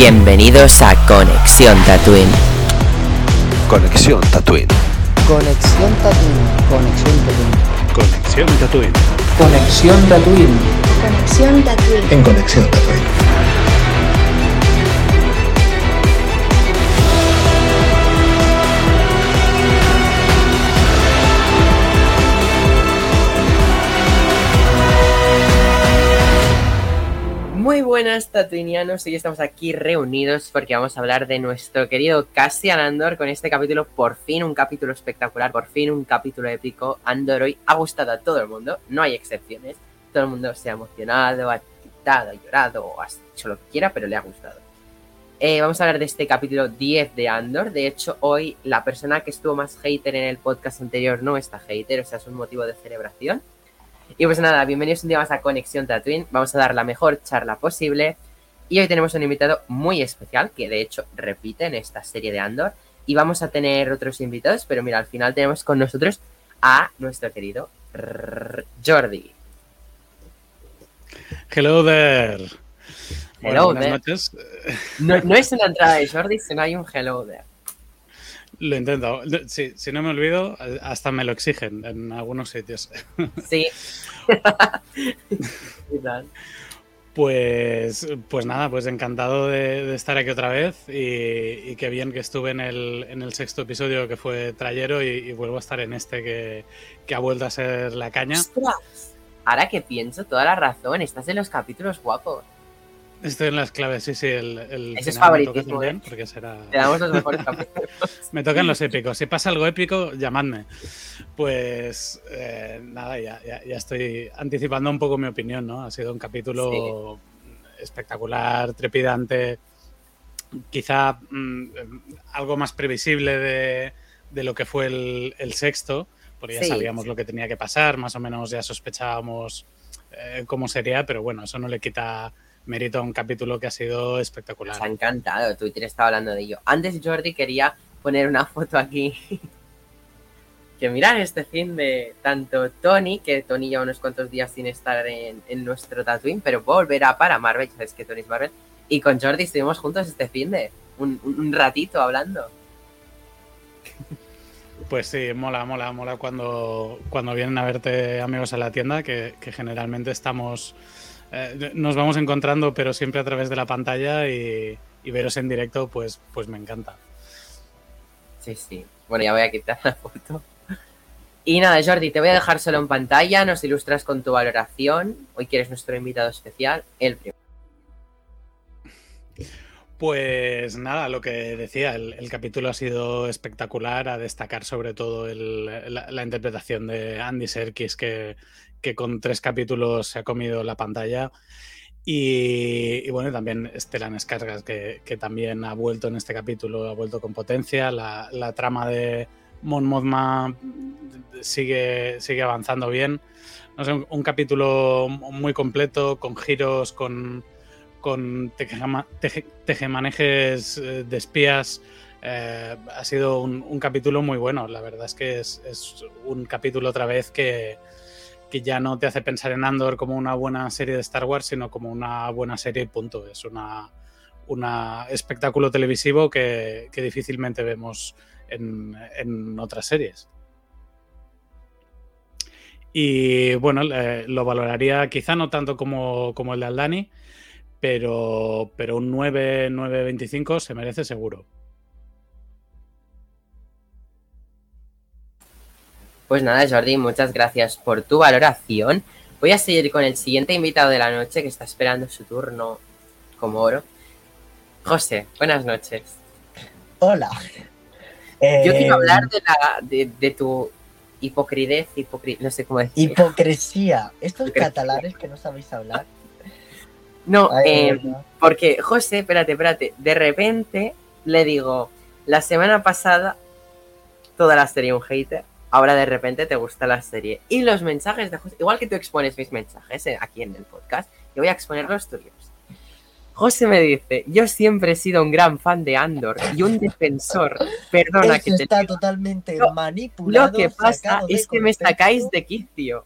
Bienvenidos a Conexión Tatooine. Conexión Tatooine. Conexión Tatooine. Conexión Tatooine. Conexión Tatooine. Conexión Tatooine. En Conexión Tatooine. Buenas tatuinianos, hoy estamos aquí reunidos porque vamos a hablar de nuestro querido Cassian Andor con este capítulo, por fin un capítulo espectacular, por fin un capítulo épico. Andor hoy ha gustado a todo el mundo, no hay excepciones, todo el mundo se ha emocionado, ha gritado, ha llorado o ha hecho lo que quiera, pero le ha gustado. Eh, vamos a hablar de este capítulo 10 de Andor, de hecho hoy la persona que estuvo más hater en el podcast anterior no está hater, o sea es un motivo de celebración. Y pues nada, bienvenidos un día más a Conexión Tatooine. Vamos a dar la mejor charla posible. Y hoy tenemos un invitado muy especial, que de hecho repite en esta serie de Andor. Y vamos a tener otros invitados, pero mira, al final tenemos con nosotros a nuestro querido Jordi. Hello there. Hello buenas there. noches. No, no es una entrada de Jordi, sino hay un hello there. Lo intento. Sí, si no me olvido, hasta me lo exigen en algunos sitios. Sí. Pues, pues nada, pues encantado de, de estar aquí otra vez y, y qué bien que estuve en el, en el sexto episodio que fue Trayero y, y vuelvo a estar en este que, que ha vuelto a ser la caña. Ostras, Ahora que pienso, toda la razón, estás en los capítulos guapos. Estoy en las claves, sí, sí. El, el Ese es favoritismo, ¿eh? porque será... Te damos los mejores. Me tocan los épicos. Si pasa algo épico, llamadme. Pues eh, nada, ya, ya, ya estoy anticipando un poco mi opinión, ¿no? Ha sido un capítulo espectacular, trepidante, quizá mm, algo más previsible de, de lo que fue el, el sexto, porque ya Sí. sabíamos lo que tenía que pasar, más o menos ya sospechábamos eh, cómo sería, pero bueno, eso no le quita mérito a un capítulo que ha sido espectacular. Nos ha encantado, Twitter estaba hablando de ello. Antes Jordi quería poner una foto aquí. que mirad este fin de tanto Tony, que Tony lleva unos cuantos días sin estar en, en nuestro Tatooine, pero volverá para Marvel, sabes que Tony es Marvel. Y con Jordi estuvimos juntos este fin de un, un- un ratito hablando. Pues sí, mola, mola, mola cuando, cuando vienen a verte amigos a la tienda, que, que generalmente estamos, eh, nos vamos encontrando, pero siempre a través de la pantalla y, y veros en directo, pues, pues me encanta. Sí, sí. Bueno, ya voy a quitar la foto. Y nada, Jordi, te voy a dejar solo en pantalla, nos ilustras con tu valoración. Hoy quieres nuestro invitado especial, el primero. Pues nada, lo que decía, el, el capítulo ha sido espectacular, a destacar sobre todo el- la, la interpretación de Andy Serkis, que, que con tres capítulos se ha comido la pantalla. Y, y bueno, también Stellan Skarsgård, que, que también ha vuelto en este capítulo, ha vuelto con potencia. La, la trama de Mon Mothma sigue, sigue avanzando bien. No un, capítulo muy completo, con giros, con, con tejema- teje- tejemanejes eh, de espías. Eh, ha sido un, capítulo muy bueno. La verdad es que es un capítulo otra vez que, que ya no te hace pensar en Andor como una buena serie de Star Wars, sino como una buena serie punto. Es una, espectáculo televisivo que, que difícilmente vemos en, en otras series. Y bueno, lo valoraría quizá no tanto como, como el de Aldani, pero, pero un 9, 9.25 se merece seguro. Pues nada, Jordi, muchas gracias por tu valoración. Voy a seguir con el siguiente invitado de la noche que está esperando su turno como oro. José, buenas noches. Hola. Yo Eh, quiero hablar de, la, de, de tu hipocridez, hipocri- no sé cómo decir. Hipocresía. Estos Hipocresía. catalanes que no sabéis hablar. No, Ay, eh, porque José, espérate, espérate, de repente le digo, la semana pasada toda la serie un hater, ahora de repente te gusta la serie. Y los mensajes de José, igual que tú expones mis mensajes eh, aquí en el podcast, yo voy a exponer los tuyos. José me dice, yo siempre he sido un gran fan de Andor y un defensor, perdona Eso que te está totalmente manipulado. lo que pasa es que me sacáis de quicio.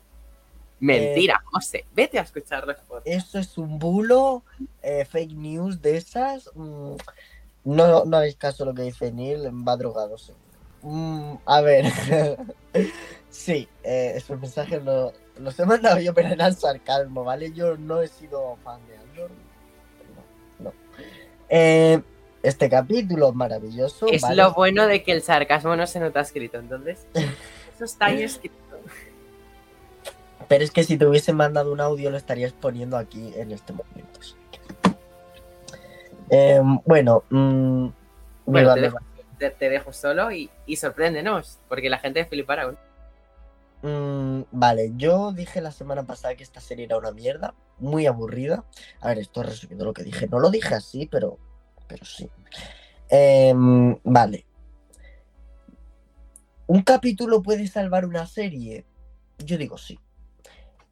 Mentira, José. Vete a escuchar los podcasts. Eso es un bulo, eh, fake news de esas. mm, no, no hagáis caso a lo que dice Neil, va drogado. sí. Mm, a ver. sí, eh, esos mensajes lo- los he mandado yo, pero eran sarcasmo, ¿vale? Yo no he sido fan de Andor. No, no. Eh, este capítulo maravilloso. Es ¿vale? lo bueno de que el sarcasmo no se nota escrito, entonces. Eso está ahí escrito. Pero es que si te hubiesen mandado un audio lo estarías poniendo aquí en este momento. Em, bueno, mm, Bueno, mira, te me dejo, te, dejo solo y, y sorpréndenos, porque la gente flipará. Mm, vale, yo dije la semana pasada que esta serie era una mierda, muy aburrida. A ver, esto resumiendo lo que dije. No lo dije así, pero, pero sí. Em, vale. ¿Un capítulo puede salvar una serie? Yo digo sí.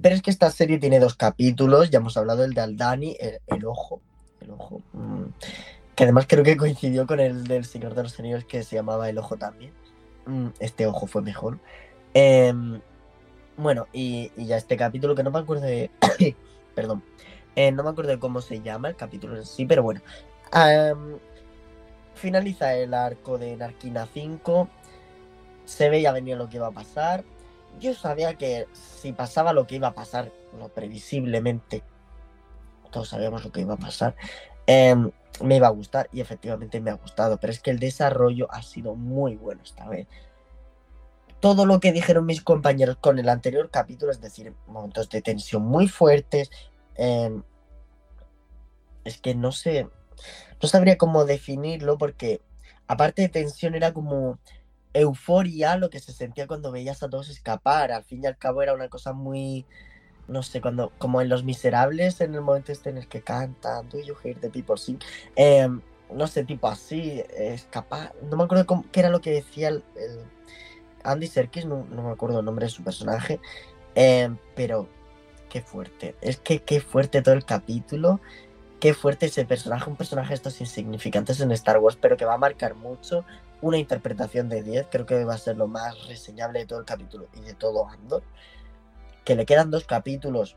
Pero es que esta serie tiene dos capítulos, ya hemos hablado del de Aldani, el, el ojo. El ojo. mm, que además creo que coincidió con el del Señor de los Anillos que se llamaba El Ojo también. Mm, este ojo fue mejor. Em, bueno, y, y ya este capítulo que no me acuerdo de. Perdón. Eh, no me acuerdo de cómo se llama el capítulo en sí, pero bueno. Finaliza el arco de Narquina 5. Se veía venir lo que iba a pasar. Yo sabía que si pasaba lo que iba a pasar, lo previsiblemente, todos sabíamos lo que iba a pasar, em, me iba a gustar y efectivamente me ha gustado. Pero es que el desarrollo ha sido muy bueno esta vez todo lo que dijeron mis compañeros con el anterior capítulo, es decir, momentos de tensión muy fuertes. eh, es que no sé, no sabría cómo definirlo porque aparte de tensión era como euforia lo que se sentía cuando veías a todos escapar. Al fin y al cabo era una cosa muy, no sé, cuando como en Los Miserables, en el momento este en el que cantan, Do you hear the people sing? Eh, no sé, tipo así, escapar. No me acuerdo cómo- qué era lo que decía el- el Andy Serkis, no, no me acuerdo el nombre de su personaje, eh, pero qué fuerte. Es que qué fuerte todo el capítulo, qué fuerte ese personaje, un personaje de estos insignificantes en Star Wars, pero que va a marcar mucho. Una interpretación de 10, creo que va a ser lo más reseñable de todo el capítulo y de todo Andor. Que le quedan dos capítulos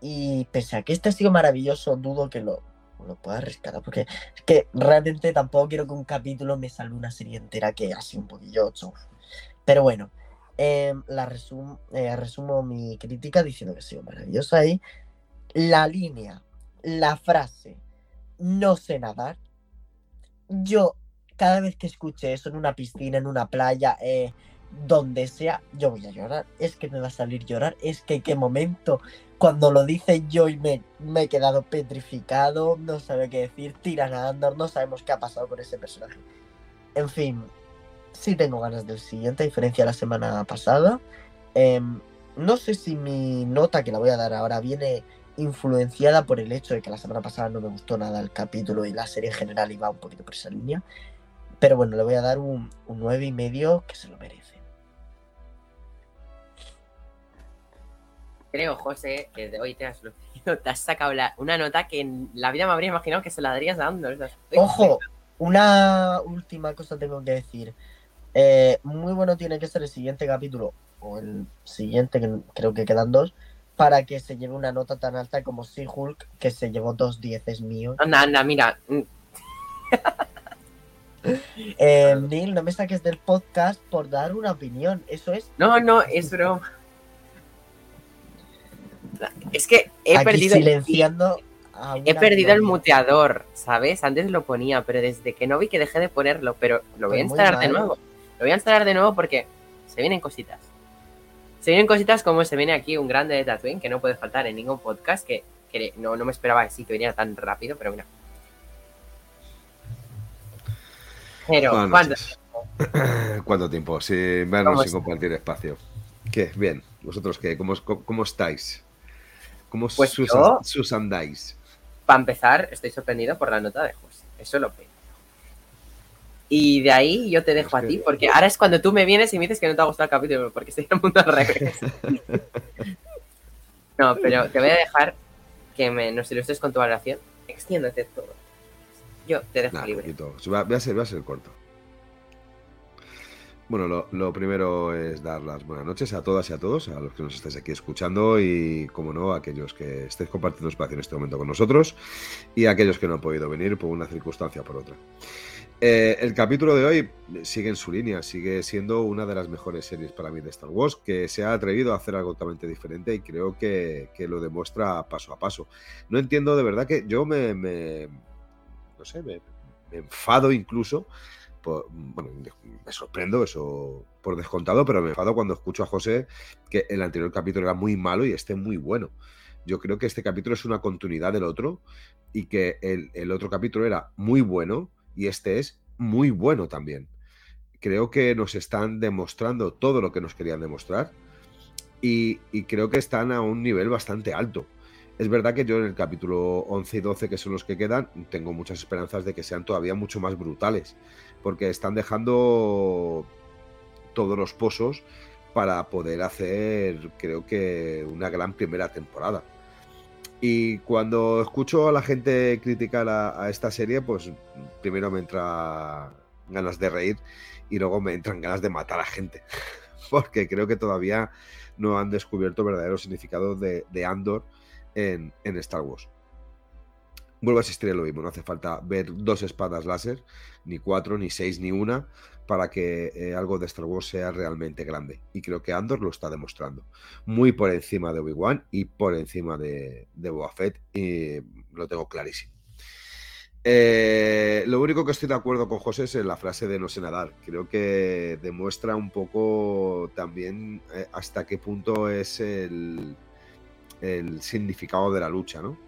y pese a que este ha sido maravilloso, dudo que lo, lo pueda rescatar, porque es que realmente tampoco quiero que un capítulo me salve una serie entera que sido un poquillo chof. Pero bueno, eh, la resum- eh, resumo mi crítica diciendo que ha sido maravillosa y la línea, la frase, no sé nadar. Yo, cada vez que escuche eso en una piscina, en una playa, eh, donde sea, yo voy a llorar. Es que me va a salir llorar. Es que qué momento. Cuando lo dice yo y me, he quedado petrificado, no sabe qué decir, tiran a Andor, no sabemos qué ha pasado con ese personaje. En fin, sí tengo ganas del siguiente, a diferencia de la semana pasada. Em, no sé si mi nota que la voy a dar ahora viene influenciada por el hecho de que la semana pasada no me gustó nada el capítulo y la serie en general iba un poquito por esa línea. Pero bueno, le voy a dar un, un 9 y medio que se lo merece. Creo, José, que de hoy te has lucido, te has sacado la- una nota que en la vida me habría imaginado que se la darías a Andor. o sea, estoy- Ojo, una última cosa tengo que decir. Eh, muy bueno tiene que ser el siguiente capítulo, o el siguiente, que creo que quedan dos, para que se lleve una nota tan alta como She-Hulk, que se llevó dos dieces míos. Anda, anda, mira. mm, Eh, Neil, no me saques del podcast por dar una opinión. Eso es. No, no, es broma. Es que he aquí perdido. silenciando. He perdido el muteador, ¿sabes? Antes lo ponía, pero desde que no vi que dejé de ponerlo, pero lo voy a Pues instalar de nuevo. Lo voy a instalar de nuevo porque se vienen cositas. Se vienen cositas como se viene aquí un grande de Tatooine que no puede faltar en ningún podcast, que, que no, no me esperaba así que viniera tan rápido, pero mira. Pero, ¿cuándo? noches. ¿Cuánto tiempo? Sin ¿Cómo vernos, compartir espacio. ¿Qué? Bien. ¿Vosotros qué? ¿Cómo, cómo, cómo estáis? ¿Cómo Pues sus, yo- sus andáis? Para empezar, estoy sorprendido por la nota de José. Eso lo primero. Y de ahí yo te dejo a ti, que- porque ahora es cuando tú me vienes y me dices que no te ha gustado el capítulo, porque estoy en el mundo al revés. no, pero te voy a dejar que me, nos ilustres con tu valoración. Extiéndete todo. Yo te dejo libre. poquito. Va a ser, va a ser corto. Bueno, lo, primero es dar las buenas noches a todas y a todos, a los que nos estáis aquí escuchando y, como no, a aquellos que estéis compartiendo espacio en este momento con nosotros y a aquellos que no han podido venir por una circunstancia o por otra. Eh, el capítulo de hoy sigue en su línea, sigue siendo una de las mejores series para mí de Star Wars, que se ha atrevido a hacer algo totalmente diferente y creo que, que lo demuestra paso a paso. No entiendo de verdad que yo me, no sé, me enfado incluso me sorprendo eso por descontado, pero me enfado cuando escucho a José que el anterior capítulo era muy malo y este muy bueno. Yo creo que este capítulo es una continuidad del otro y que el, el otro capítulo era muy bueno y este es muy bueno también. Creo que nos están demostrando todo lo que nos querían demostrar y, y creo que están a un nivel bastante alto. Es verdad que yo en el capítulo 11 y 12, que son los que quedan, tengo muchas esperanzas de que sean todavía mucho más brutales, porque están dejando todos los pozos para poder hacer, creo que, una gran primera temporada. Y cuando escucho a la gente criticar a, esta serie, pues primero me entra ganas de reír y luego me entran ganas de matar a gente, porque creo que todavía no han descubierto el verdadero significado de, Andor en Star Wars. Vuelvo a asistir lo mismo, no hace falta ver dos espadas láser, ni cuatro, ni seis, ni una, para que eh, algo de Star Wars sea realmente grande. Y creo que Andor lo está demostrando. Muy por encima de Obi-Wan y por encima de, de y lo tengo clarísimo. Eh, lo único que estoy de acuerdo con José es en la frase de no sé nadar. Creo que demuestra un poco también eh, hasta qué punto es el, el significado de la lucha, ¿no?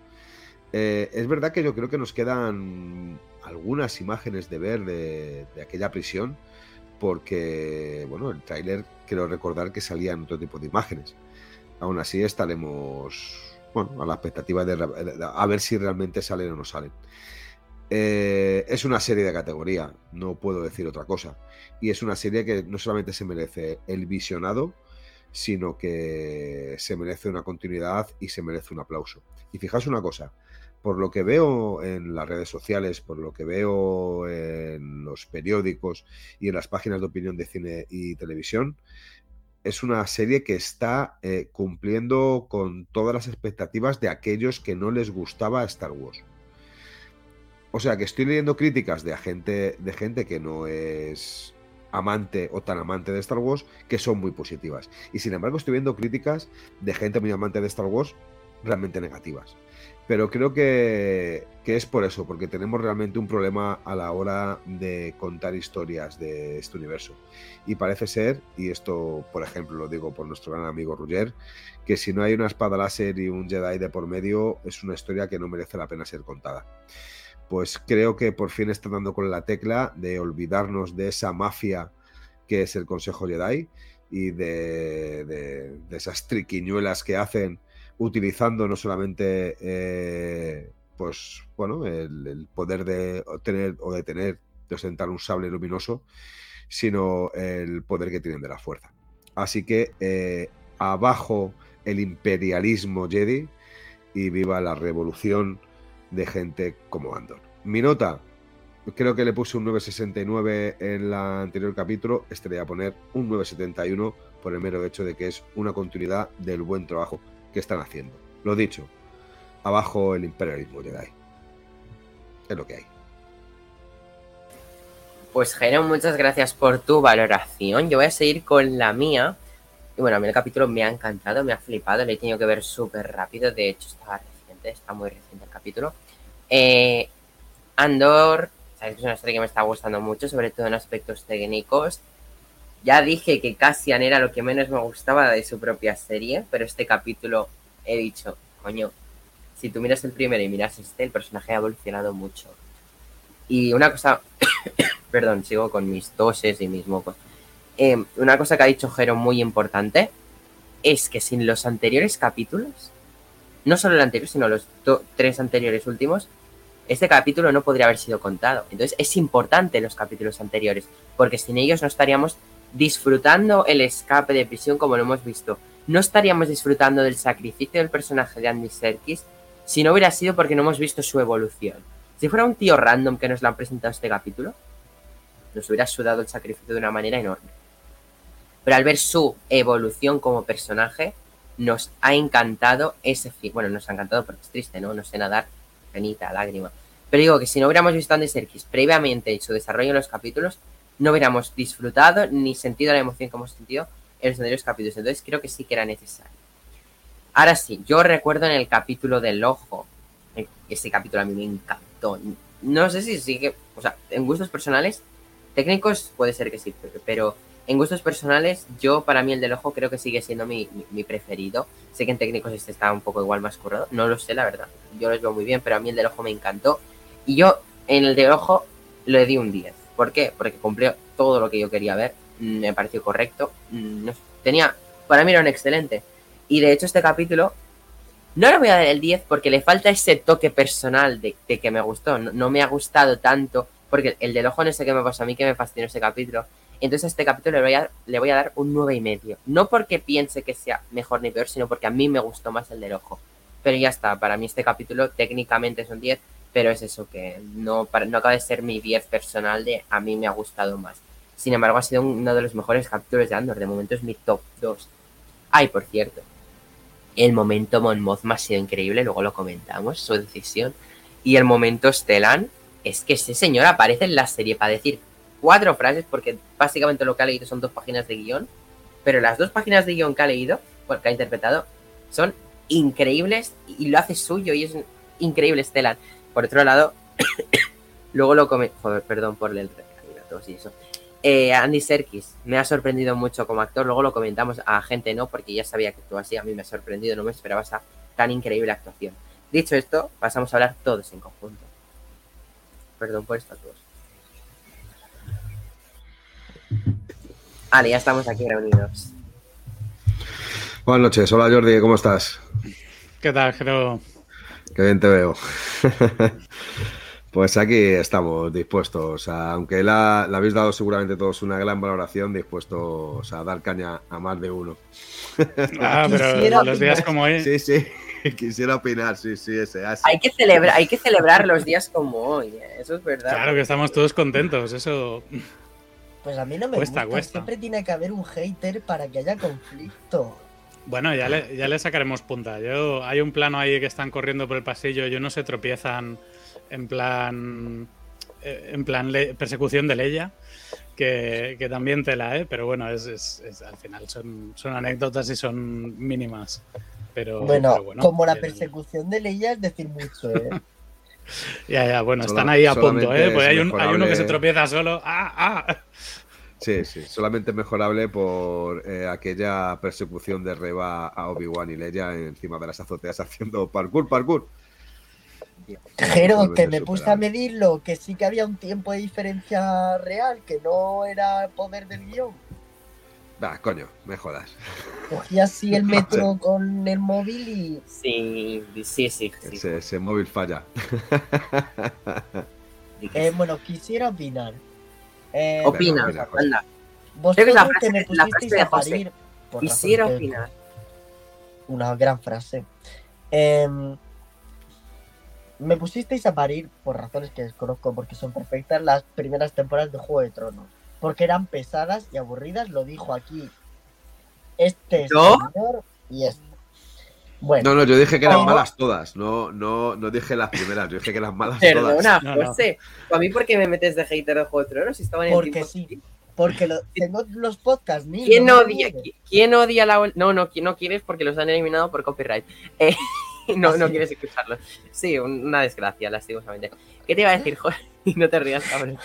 Eh, es verdad que yo creo que nos quedan algunas imágenes de ver de, aquella prisión, porque, bueno, el tráiler quiero recordar que salían otro tipo de imágenes. Aún así estaremos, bueno, a la expectativa de, de- a ver si realmente salen o no salen. Eh, es una serie de categoría, no puedo decir otra cosa. Y es una serie que no solamente se merece el visionado, sino que se merece una continuidad y se merece un aplauso. Y fijaos una cosa, por lo que veo en las redes sociales, por lo que veo en los periódicos y en las páginas de opinión de cine y televisión, es una serie que está eh, cumpliendo con todas las expectativas de aquellos que no les gustaba Star Wars. O sea que estoy leyendo críticas de gente, de gente que no es amante o tan amante de Star Wars que son muy positivas. Y sin embargo estoy viendo críticas de gente muy amante de Star Wars realmente negativas. Pero creo que, que es por eso, porque tenemos realmente un problema a la hora de contar historias de este universo. Y parece ser, y esto por ejemplo lo digo por nuestro gran amigo Roger, que si no hay una espada láser y un Jedi de por medio, es una historia que no merece la pena ser contada pues creo que por fin está dando con la tecla de olvidarnos de esa mafia que es el Consejo Jedi y de, de- de esas triquiñuelas que hacen utilizando no solamente eh, pues bueno el, poder de obtener o de tener de ostentar un sable luminoso sino el poder que tienen de la fuerza así que eh, abajo el imperialismo Jedi y viva la revolución de gente como Andor. Mi nota, creo que le puse un 969 en el anterior capítulo, este le voy a poner un 971 por el mero hecho de que es una continuidad del buen trabajo que están haciendo. Lo dicho, abajo el imperialismo Jedi. Es lo que hay. Pues Jero, muchas gracias por tu valoración. Yo voy a seguir con la mía. Y bueno, a mí el capítulo me ha encantado, me ha flipado, lo he tenido que ver súper rápido. De hecho, está reciente, está muy reciente el capítulo. Eh, Andor, sabéis que es una serie que me está gustando mucho, sobre todo en aspectos técnicos. Ya dije que Cassian era lo que menos me gustaba de su propia serie, pero este capítulo he dicho, coño, si tú miras el primero y miras este, el personaje ha evolucionado mucho. Y una cosa, perdón, sigo con mis toses y mis mocos. Eh, una cosa que ha dicho Jero muy importante es que sin los anteriores capítulos, no solo el anterior, sino los tres anteriores últimos, este capítulo no podría haber sido contado. Entonces es importante los capítulos anteriores, porque sin ellos no estaríamos disfrutando el escape de prisión como lo hemos visto. No estaríamos disfrutando del sacrificio del personaje de Andy Serkis si no hubiera sido porque no hemos visto su evolución. Si fuera un tío random que nos lo han presentado este capítulo, nos hubiera sudado el sacrificio de una manera enorme. pero al ver su evolución como personaje, nos ha encantado ese fin. Bueno, nos ha encantado porque es triste, ¿no? No sé nadar, penita, lágrima. Pero digo que si no hubiéramos visto Andy Serkis previamente en su desarrollo en los capítulos, no hubiéramos disfrutado ni sentido la emoción que hemos sentido en los anteriores capítulos. Entonces creo que sí que era necesario. Ahora sí, yo recuerdo en el capítulo del ojo, eh, ese capítulo a mí me encantó. No sé si sigue, o sea, en gustos personales, técnicos puede ser que sí, pero en gustos personales, yo para mí el del ojo creo que sigue siendo mi, mi- mi preferido. Sé que en técnicos este está un poco igual más currado, no lo sé la verdad. Yo los veo muy bien, pero a mí el del ojo me encantó. Y yo en el del ojo le di un 10. ¿Por qué? Porque cumplió todo lo que yo quería ver. mm, Me pareció correcto. mm, tenía, para mí era un excelente. Y de hecho este capítulo no le voy a dar el 10 porque le falta ese toque personal de, que me gustó. No, no me ha gustado tanto porque el del ojo no sé qué me pasó a mí que me fascinó ese capítulo. Entonces a este capítulo le voy a, le voy a dar un 9 y medio. No porque piense que sea mejor ni peor, sino porque a mí me gustó más el del ojo. Pero ya está, para mí este capítulo técnicamente es un 10, pero es eso que no, para- no acaba de ser mi 10 personal de a mí me ha gustado más. Sin embargo, ha sido uno de los mejores capítulos de Andor. De momento es mi top 2. Ay, por cierto, el momento Mon Mothma ha sido increíble, luego lo comentamos, su decisión. Y el momento Stellan, es que ese señor aparece en la serie para decir cuatro frases, porque básicamente lo que ha leído son dos páginas de guion, pero las dos páginas de guion que ha leído, bueno, que ha interpretado, son increíbles y lo hace suyo y es increíble Stellan. Por otro lado, luego lo come... Joder, perdón por el y eso. Eh, Andy Serkis me ha sorprendido mucho como actor, luego lo comentamos a gente no, porque ya sabía que actuaba así, a mí me ha sorprendido, no me esperaba esa tan increíble actuación. Dicho esto, pasamos a hablar todos en conjunto. Perdón por esta tos. Vale, ya estamos aquí reunidos. Buenas noches, hola Jordi, ¿cómo estás? ¿Qué tal, Jero? Qué bien te veo. pues aquí estamos dispuestos, a- aunque la, la habéis dado seguramente todos una gran valoración, dispuestos a dar caña a más de uno. Ah, pero Quisiera los días opinar. como hoy. Sí, sí, quisiera opinar, sí, sí, ese. así. Hay que, celebrar, hay que celebrar los días como hoy, ¿eh? eso es verdad. Claro que estamos todos contentos, eso. Pues a mí no me Cuesta, gusta. cuesta. Siempre tiene que haber un hater para que haya conflicto. Bueno, ya le, ya le sacaremos punta. Yo, hay un plano ahí que están corriendo por el pasillo y uno se tropiezan en plan. eh, En plan le- persecución de Leia, que, que también tela, ¿eh? Pero bueno, es, es- es- al final son, son anécdotas y son mínimas. Pero Bueno, pero bueno, como la persecución de Leia es decir mucho, ¿eh? Ya, ya, bueno, están ahí a punto, ¿eh? Pues es hay, un- hay uno que se tropieza solo. ¡Ah, ah! Sí, sí, solamente mejorable por eh, aquella persecución de Reba a Obi-Wan y Leia encima de las azoteas haciendo parkour, parkour. Jero, Totalmente que me puse a medirlo, que sí que había un tiempo de diferencia real, que no era poder del guion. Va, coño, me jodas. Cogí así el metro con el móvil y Sí, sí, sí. sí. Ese, ese móvil falla. Eh, bueno, quisiera opinar. Eh, Opina, anda. vosotros Creo que la frase- me la pusisteis frase de a José. parir. por Quisiera opinar. Una gran frase. Em, me pusisteis a parir por razones que desconozco porque son perfectas las primeras temporadas de Juego de Tronos. Porque eran pesadas y aburridas, lo dijo aquí este ¿Yo? señor y este. Bueno, No, no, yo dije que eran malas todas. No, no, no dije las primeras, yo dije que eran malas todas. Perdona, No, no. José. ¿A mí por qué me metes de hater de Juego de Tronos si estaban en el porque tiempo- sí. Porque lo- tengo los podcasts. ¿Quién no odia, ¿Quién odia la No, no, no quieres porque los han eliminado por copyright. Eh, no, no Así. quieres escucharlos. Sí, un- una desgracia, lastimosamente. ¿Qué te iba a decir, Jorge? No te rías, cabrón.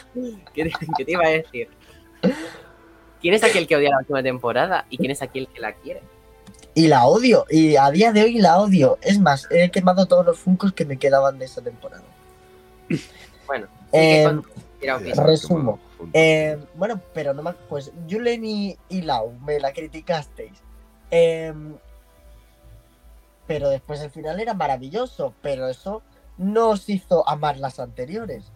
¿Qué te, qué te iba a decir? ¿Quién es aquel que odia la última temporada y quién es aquel que la quiere? Y la odio, y a día de hoy la odio. Es más, he quemado todos los funcos que me quedaban de esa temporada. Bueno, Eh, resumo. Eh, bueno, pero no más. Pues Julen y, y Lau me la criticasteis. Eh, pero después el final era maravilloso. Pero eso no os hizo amar las anteriores.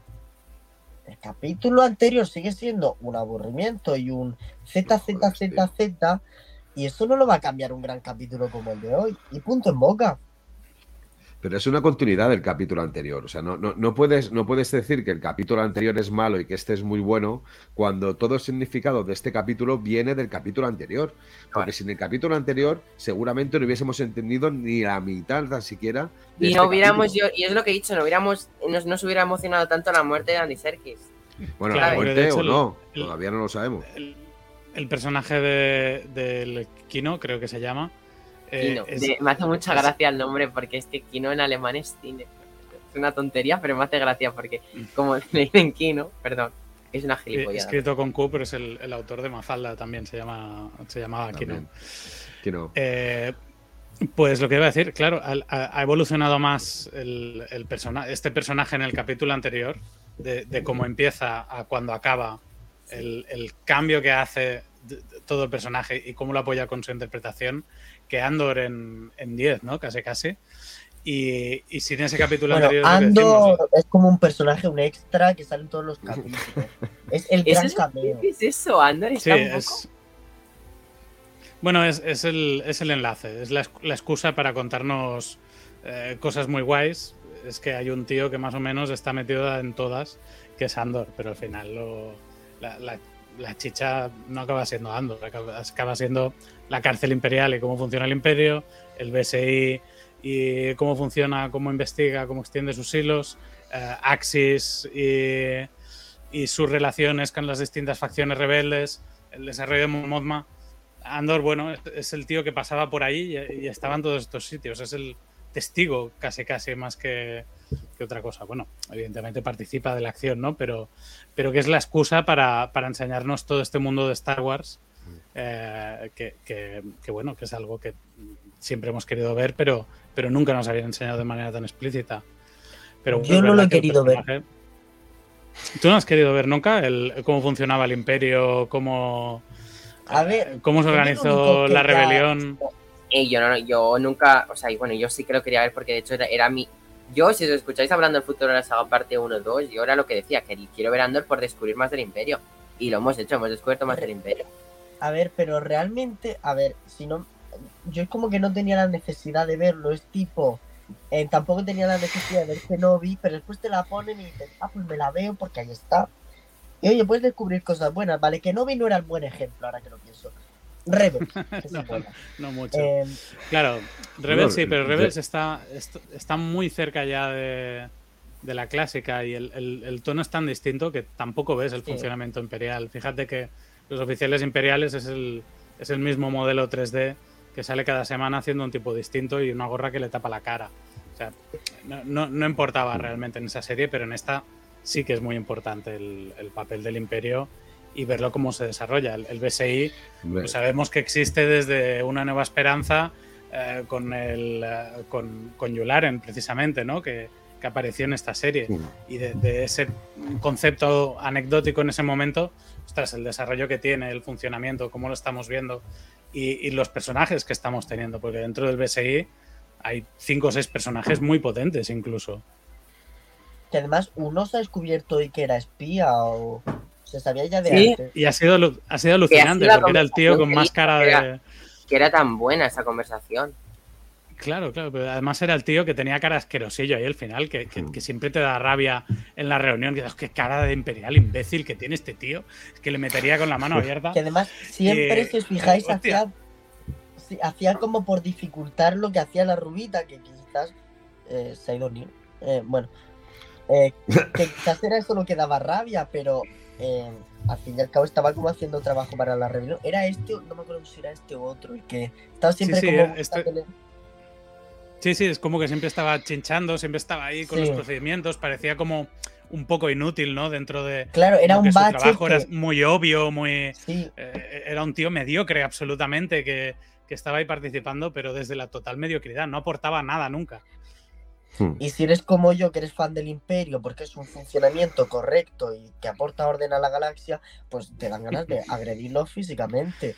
El capítulo anterior sigue siendo un aburrimiento y un Z, Z, Z, Z. Y eso no lo va a cambiar un gran capítulo como el de hoy. Y punto en boca. Pero es una continuidad del capítulo anterior. O sea, no, no, no, puedes, no puedes decir que el capítulo anterior es malo y que este es muy bueno cuando todo el significado de este capítulo viene del capítulo anterior. Porque sin el capítulo anterior seguramente no hubiésemos entendido ni la mitad tan siquiera. de Y este no hubiéramos, capítulo. yo, y es lo que he dicho, no hubiéramos, nos, nos hubiera emocionado tanto la muerte de Andy Serkis. Bueno, Claro, la muerte hecho o no, el- todavía no lo sabemos. El, el personaje de, del Kino, creo que se llama. eh, Kino. es- De- me hace mucha es- gracia el nombre porque es que Kino en alemán es cine. Es una tontería, pero me hace gracia porque como le dicen Kino, perdón, es una eh, gilipollada. escrito con Q, pero es el, el autor de Mafalda también, se, llama, se llamaba Kino. También. Que no. Eh, pues lo que iba a decir, claro, ha, ha evolucionado más el, el persona- este personaje en el capítulo anterior, de, de cómo empieza a cuando acaba, el, el cambio que hace todo el personaje y cómo lo apoya con su interpretación, que Andor en, en 10, ¿no? Casi, casi. Y, y sin ese capítulo Bueno, anterior... que decimos, Andor es como un personaje, un extra que sale en todos los capítulos. es el ¿Eso gran es, cameo. ¿Qué es eso, Andor? Sí, Está un poco- es. Bueno, es, es el, es el enlace, es la, la excusa para contarnos eh, cosas muy guays. Es que hay un tío que más o menos está metido en todas, que es Andor, pero al final lo- la, chicha no acaba siendo Andor, acaba, siendo la cárcel imperial y cómo funciona el imperio, el BSI y cómo funciona, cómo investiga, cómo extiende sus hilos, eh, Axis y, sus relaciones con las distintas facciones rebeldes, el desarrollo de Mothma. Andor, bueno, es, es el tío que pasaba por ahí y, y estaba en todos estos sitios. Es el testigo, casi, casi, más que, que otra cosa. Bueno, evidentemente participa de la acción, ¿no? Pero, pero que es la excusa para, para enseñarnos todo este mundo de Star Wars. eh, que, que- que, bueno, que es algo que siempre hemos querido ver, pero, pero nunca nos habían enseñado de manera tan explícita. Pero Yo no lo he querido ver. ¿Tú no has querido ver nunca el, cómo funcionaba el imperio, cómo, A ver, cómo se organizó la ya- Eh, yo, no, yo nunca, o sea, y bueno, yo sí que lo quería ver porque de hecho era, era mi... Yo, si os escucháis hablando del futuro de la saga parte 1 2, yo era lo que decía, que quiero ver Andor por descubrir más del Imperio. Y lo hemos hecho, hemos descubierto más del Imperio. A ver, pero realmente, a ver, si no. Yo es como que no tenía la necesidad de verlo, es tipo. eh, tampoco tenía la necesidad de ver Kenobi, pero después te la ponen y dices, ah, pues me la veo porque ahí está. Y oye, puedes descubrir cosas buenas, ¿vale? Kenobi no era el buen ejemplo, ahora que lo pienso. Rebels, sí No. No mucho. Eh, Claro, Rebels sí, Bueno, pero de- Rebels está, est- está muy cerca ya de, de la clásica y el, el- el tono es tan distinto que tampoco ves el Sí. funcionamiento imperial. Fíjate que los oficiales imperiales es el, es el mismo modelo 3D que sale cada semana haciendo un tipo distinto y una gorra que le tapa la cara. O sea, no, no- no importaba realmente en esa serie, pero en esta sí que es muy importante el, el papel del imperio y verlo cómo se desarrolla. El, el BSI pues sabemos que existe desde Una Nueva Esperanza eh, con, el, eh, con, con Yularen, precisamente, ¿no? Que, que apareció en esta serie. Y de, de ese concepto anecdótico en ese momento, ostras, el desarrollo que tiene, el funcionamiento, cómo lo estamos viendo y, y los personajes que estamos teniendo, porque dentro del BSI hay cinco o seis personajes muy potentes incluso. que además uno se ha descubierto hoy que era espía o se sabía ya de Sí. antes. Y ha sido, ha sido alucinante, la porque era el tío con más cara era- de... Que era tan buena esa conversación. Claro, claro, pero además era el tío que tenía cara asquerosillo ahí al final, que, que- que siempre te da rabia en la reunión, que dices, qué cara de imperial imbécil que tiene este tío, es que le metería con la mano abierta. Que además siempre, Eh, si os fijáis, hacía, hacía como por dificultar lo que hacía la rubita, que quizás eh, se ha ido ni- eh, bueno, eh, que quizás era eso lo que daba rabia, pero eh, al fin y al cabo estaba como haciendo trabajo para la rebelión. Era este, no me acuerdo si era este o otro, el que estaba siempre sí, como... este- Sí, sí, es como que siempre estaba chinchando, siempre estaba ahí con Sí. los procedimientos, parecía como un poco inútil, ¿no? Dentro de... Claro, era un su bache trabajo que- era muy obvio, muy... sí, eh, era un tío mediocre absolutamente que, que estaba ahí participando, pero desde la total mediocridad, no aportaba nada nunca. Hmm. Y si eres como yo, que eres fan del Imperio, porque es un funcionamiento correcto y que aporta orden a la galaxia, pues te dan ganas de agredirlo físicamente.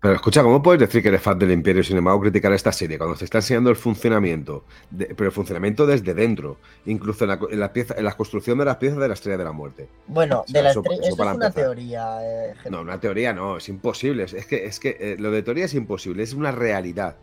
Pero escucha, ¿cómo puedes decir que eres fan del Imperio sin embargo criticar esta serie cuando te está enseñando el funcionamiento, de- pero el funcionamiento desde dentro, incluso en la, en la pieza, en la construcción de las piezas de la Estrella de la Muerte? Bueno, O sea, de la eso- eso es una empezar. teoría. eh, No, una teoría no, es imposible. Es que, es que eh, lo de teoría es imposible, es una realidad.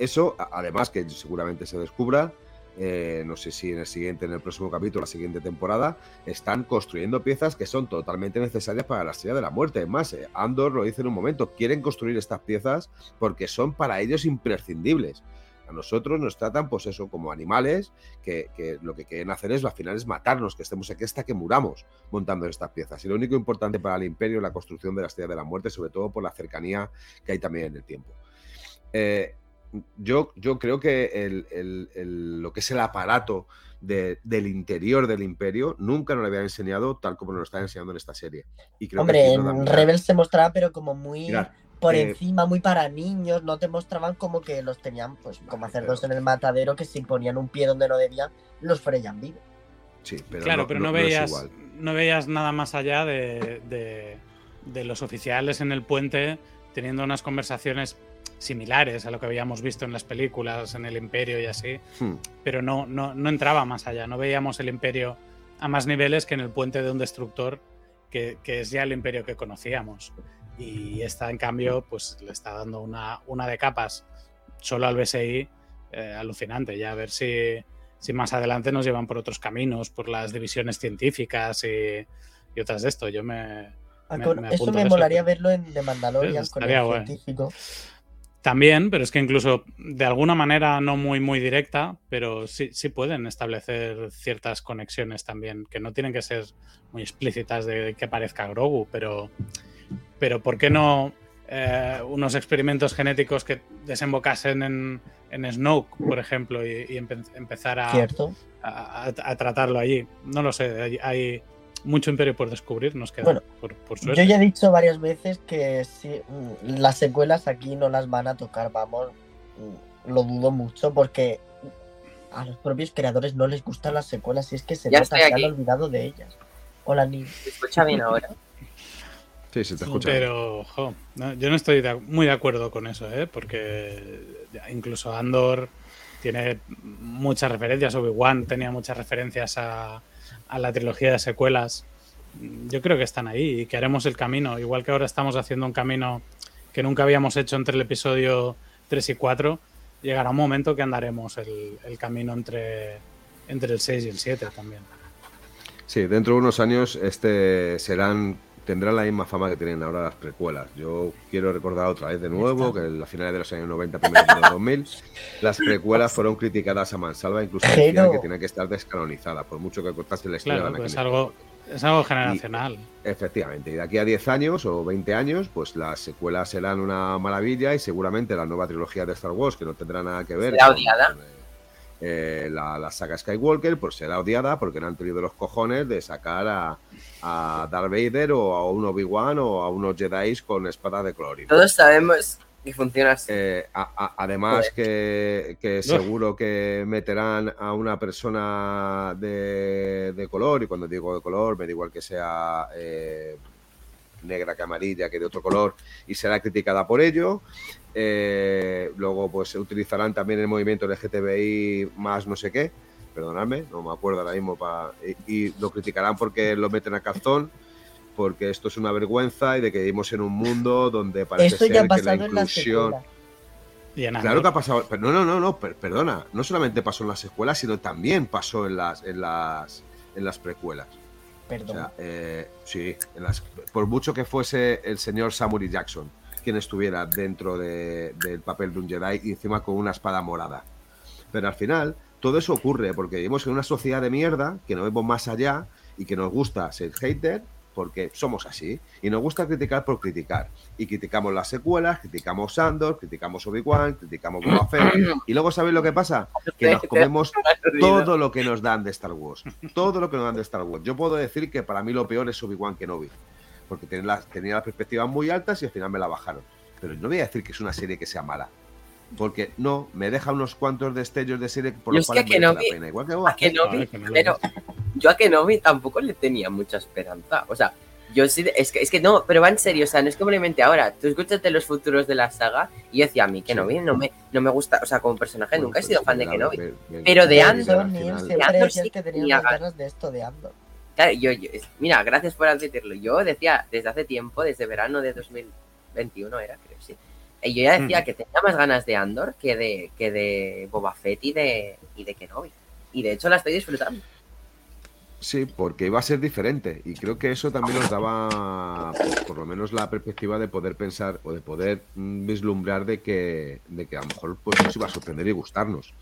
Eso, además que seguramente se descubra, eh, no sé si en el siguiente, en el próximo capítulo, la siguiente temporada, están construyendo piezas que son totalmente necesarias para la estrella de la muerte. Es más, eh, Andor lo dice en un momento, quieren construir estas piezas porque son para ellos imprescindibles. A nosotros nos tratan, pues eso, como animales, que, lo que quieren hacer es, al final, es matarnos, que estemos aquí hasta que muramos montando estas piezas. Y lo único importante para el imperio es la construcción de la estrella de la muerte, sobre todo por la cercanía que hay también en el tiempo. Eh, yo, yo creo que el- el- el- lo que es el aparato de- del interior del imperio nunca nos lo habían enseñado tal como nos lo están enseñando en esta serie. Y creo Hombre, que en Rebels se mostraba, pero como muy Mirad, por eh, encima, muy para niños. No te mostraban como que los tenían, pues, como cerdos en el matadero, que si ponían un pie donde no debían, los freían vivos. sí, pero claro, no, pero no- no, no veías, no veías nada más allá de, de- de los oficiales en el puente teniendo unas conversaciones similares a lo que habíamos visto en las películas, en el Imperio y así, Hmm. pero no, no, no entraba más allá, no veíamos el Imperio a más niveles que en el puente de un destructor, que, que es ya el Imperio que conocíamos. Y esta, en cambio, pues le está dando una, una de capas solo al BSI eh, alucinante. Ya a ver si, si más adelante nos llevan por otros caminos, por las divisiones científicas y, y otras de esto. Yo me, Ah, Me- con- me eso me eso, molaría verlo en The Mandalorian con el científico. También, pero es que incluso de alguna manera no muy muy directa, pero sí, sí pueden establecer ciertas conexiones también, que no tienen que ser muy explícitas de que aparezca Grogu, pero, pero ¿por qué no eh, unos experimentos genéticos que desembocasen en, en Snoke, por ejemplo, y, y empe- empezar a, Cierto. a, a- a tratarlo allí? No lo sé, hay, hay mucho imperio por descubrir, nos queda, Bueno, por, por Yo suerte. ya he dicho varias veces que si mm, las secuelas aquí no las van a tocar, vamos, mm, lo dudo mucho porque a los propios creadores no les gustan las secuelas y es que se Ya nota han olvidado de ellas. Hola, Ni. ¿Se escucha bien ahora? Sí, se te escucha. Pero jo, no, yo no estoy de- muy de acuerdo con eso, ¿eh? porque incluso Andor tiene muchas referencias, Obi-Wan tenía muchas referencias a, a la trilogía de secuelas. Yo creo que están ahí y que haremos el camino, igual que ahora estamos haciendo un camino que nunca habíamos hecho entre el episodio 3 y 4, llegará un momento que andaremos el, el camino entre, entre el 6 y el 7 también. Sí, dentro de unos años este serán tendrán la misma fama que tienen ahora las precuelas. Yo quiero recordar otra vez de nuevo que en la finales de los años 90, primeros de los 2000, las precuelas fueron criticadas a mansalva, incluso decían que tenían que estar descanonizadas, por mucho que cortase la historia. Claro, de pues Anakin algo, es algo generacional. Efectivamente, y de aquí a 10 años o 20 años, pues las secuelas serán una maravilla y seguramente la nueva trilogía de Star Wars, que no tendrá nada que ver Será odiada. con, eh, eh, la, la saga Skywalker, pues será odiada porque no han tenido los cojones de sacar a, a Darth Vader o a un Obi-Wan o a unos Jedi con espadas de clorino. Todos sabemos que funciona así. Eh, a- a- además que, que seguro que meterán a una persona de, de color, y cuando digo de color me da igual que sea eh, negra que amarilla, que de otro color, y será criticada por ello. Eh, luego pues se utilizarán también el movimiento LGTBI más no sé qué, perdonadme, no me acuerdo ahora mismo, pa- y, y lo criticarán porque lo meten a calzón. Porque esto es una vergüenza y de que vivimos en un mundo donde parece ser ya ha que la pasado en la inclusión. Claro que ha pasado. Pero no, no, no, no, per- perdona. No solamente pasó en las escuelas, sino también pasó en las, en las, en las precuelas. O Perdón. sea, eh, sí, en las- por mucho que fuese el señor Samuel Jackson quien estuviera dentro de- del papel de un Jedi y encima con una espada morada. Pero al final, todo eso ocurre porque vivimos en una sociedad de mierda que no vemos más allá y que nos gusta ser hater porque somos así y nos gusta criticar por criticar. Y criticamos las secuelas, criticamos Andor, criticamos Obi-Wan, criticamos Boba Fett. Y luego, ¿sabéis lo que pasa? Que nos comemos todo lo que nos dan de Star Wars. Todo lo que nos dan de Star Wars. Yo puedo decir que para mí lo peor es Obi-Wan Kenobi. Porque tenía las, tenía las perspectivas muy altas y al final me la bajaron. Pero no voy a decir que es una serie que sea mala. Porque no, me deja unos cuantos destellos de serie por los que cuales merece a la Kenobi- pena. Igual que Boba A Kenobi, que no lo pero yo a Kenobi tampoco le tenía mucha esperanza. O sea, yo sí, es que, es que no, pero va en serio, o sea, no es que me lo invente ahora. Tú escúchate los futuros de la saga y yo decía a mí Kenobi no me, no me gusta, o sea, como personaje Bueno, nunca he pero sido fan me de Kenobi. me- me- Pero de me- Andor, siempre Andor sí que tenía ganas de esto de Andor. Claro, yo, yo- mira, gracias por admitirlo. Yo decía desde hace tiempo, desde verano de 2021 era, creo, sí. Y yo ya decía Mm. que tenía más ganas de Andor que de, que de Boba Fett y de, y de Kenobi. y de hecho la estoy disfrutando. Sí, porque iba a ser diferente y creo que eso también nos daba pues, por lo menos la perspectiva de poder pensar o de poder vislumbrar de que, de que a lo mejor pues, nos iba a sorprender y gustarnos.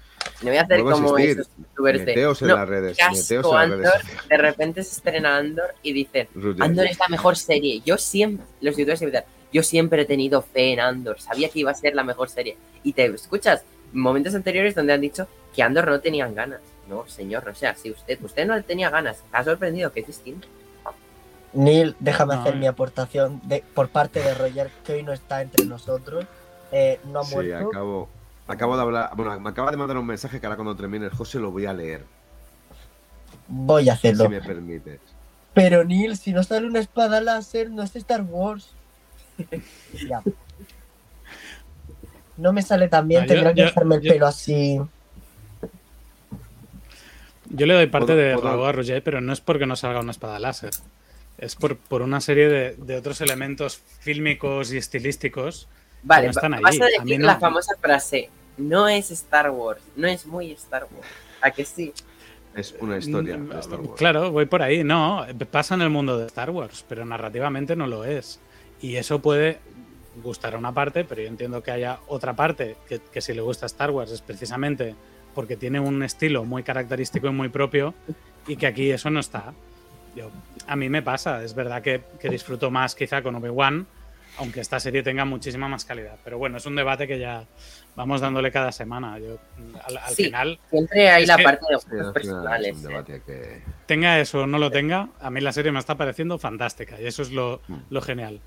Me voy a hacer como esos youtubers de. En "No, las redes, meteos en las redes. Andor". De repente se estrena Andor y dicen. Andor es la mejor serie. Yo siempre, los youtubers siempre yo siempre he tenido fe en Andor, sabía que iba a ser la mejor serie. Y te escuchas momentos anteriores donde han dicho que Andor no tenían ganas. No, señor, o sea, si usted, usted no tenía ganas, está sorprendido, que es distinto. Neil, déjame No, hacer eh. mi aportación de, por parte de Roger, que hoy no está entre nosotros. Eh, no ha Sí, muerto. acabo, acabo de hablar. Bueno, me acaba de mandar un mensaje que ahora cuando termine el José lo voy a leer, Voy a hacerlo. si me permites. Pero Neil, si no sale una espada láser, no es Star Wars. ya. No me sale tan bien, Ah, yo- tendría que yo- dejarme el yo- pelo así. Yo le doy parte de rabo a Roger, pero no es porque no salga una espada láser. Es por, por una serie de, de otros elementos fílmicos y estilísticos. Vale, no están ahí, vas a a decir mí no. la famosa frase, no es Star Wars, no es muy Star Wars. ¿A que sí? Es una historia de Star Wars. Claro, voy por ahí. No, pasa en el mundo de Star Wars, pero narrativamente no lo es. Y eso puede gustar a una parte, pero yo entiendo que haya otra parte que, que si le gusta Star Wars es precisamente porque tiene un estilo muy característico y muy propio y que aquí eso no está. Yo, a mí me pasa, es verdad que, que disfruto más quizá con Obi-Wan, aunque esta serie tenga muchísima más calidad. Pero bueno, es un debate que ya vamos dándole cada semana. Yo, al al Sí. final, Siempre hay la que- parte de Sí, al final personales. es un ¿eh? debate que. tenga eso o no lo tenga, a mí la serie me está pareciendo fantástica y eso es lo, Mm. lo genial.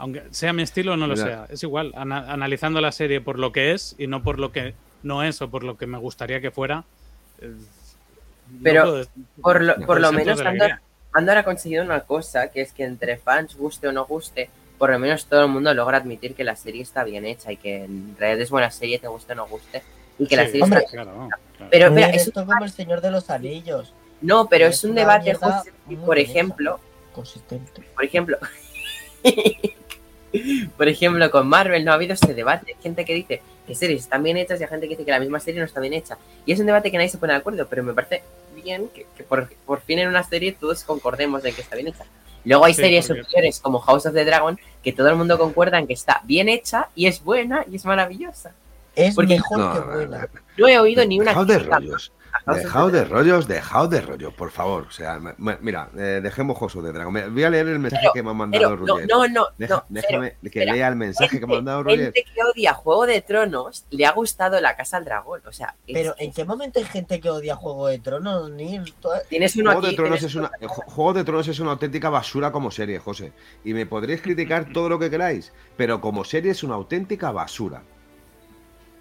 Aunque sea mi estilo o no lo Mira. sea, es igual. Ana- analizando la serie por lo que es y no por lo que no es o por lo que me gustaría que fuera. eh, no Pero puedo- Por lo, No, por lo menos la Andor. Andor ha conseguido una cosa, que es que entre fans, guste o no guste, por lo menos todo el mundo logra admitir que la serie está bien hecha y que en realidad es buena serie, te guste o no guste, y que la Sí, serie Hombre, está... claro, claro. Pero Neil, es esto como el Señor de los Anillos. No, pero es es un debate, muy por bien ejemplo, Consistente. por ejemplo, por ejemplo, con Marvel no ha habido ese debate. Hay gente que dice que series están bien hechas y hay gente que dice que la misma serie no está bien hecha. Y es un debate que nadie se pone de acuerdo, pero me parece bien que, que por, por fin en una serie todos concordemos en que está bien hecha. Luego hay Sí, series superiores como House of the Dragon que todo el mundo concuerda en que está bien hecha y es buena y es maravillosa. Es Porque- mejor No, que buena. No he oído ni una crítica rollos. Dejaos de rollos, dejaos de rollos, por favor. O sea, mira, eh, dejemos Joso de Dragon. Voy a leer el mensaje Pero- que me ha mandado Pero no, Roger. no, no, Deja- no. pero déjame que espera. lea el mensaje que me ha mandado Roger. gente que odia Juego de Tronos le ha gustado La Casa al Dragón. O sea, es- Pero ¿en qué momento hay gente que odia Juego de Tronos, Neil? Tú- tienes uno Juego de. Tronos es una, eh, Juego de Tronos es una auténtica basura como serie, José. Y me podréis criticar todo lo que queráis, pero como serie es una auténtica basura.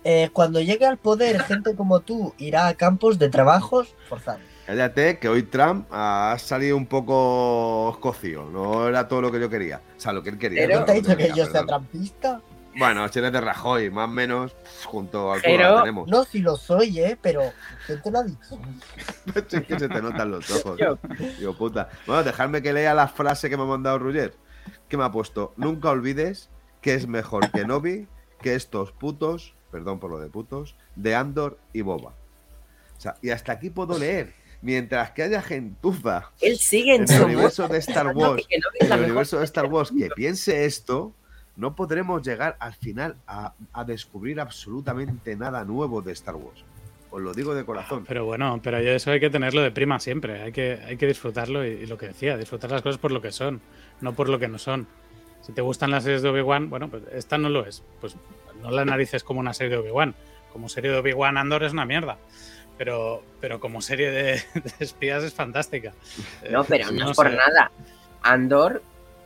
Eh, cuando llegue al poder, gente como tú irá a campos de trabajos forzados. Cállate, que hoy Trump ha salido un poco escocio. No era todo lo que yo quería. O sea, lo que él quería. Pero- no ¿Te ha dicho que quería, yo sea trampista? Bueno, si eres de Rajoy, más o menos, junto al Pero- tenemos. No, si lo soy, ¿eh? Pero ¿quién te lo ha dicho? es que se te notan los ojos. Yo. Digo, puta. Bueno, dejadme que lea la frase que me ha mandado Roger. Que me ha puesto. Nunca olvides que es mejor que Novi que estos putos, perdón por lo de putos, de Andor y Boba. O sea, y hasta aquí puedo leer. Mientras que haya gentuza Él sigue en en el universo de Star Wars, no en el universo de Star Wars que piense esto, no podremos llegar al final a, a descubrir absolutamente nada nuevo de Star Wars. Os lo digo de corazón. Pero bueno, pero yo eso hay que tenerlo de prima siempre. Hay que, hay que disfrutarlo y, y lo que decía, disfrutar las cosas por lo que son, no por lo que no son. Si te gustan las series de Obi-Wan, bueno, pues esta no lo es. Pues no la narices como una serie de Obi-Wan. Como serie de Obi-Wan Andor es una mierda. Pero, pero como serie de, de espías es fantástica. No, pero no, es por sé. nada. Andor,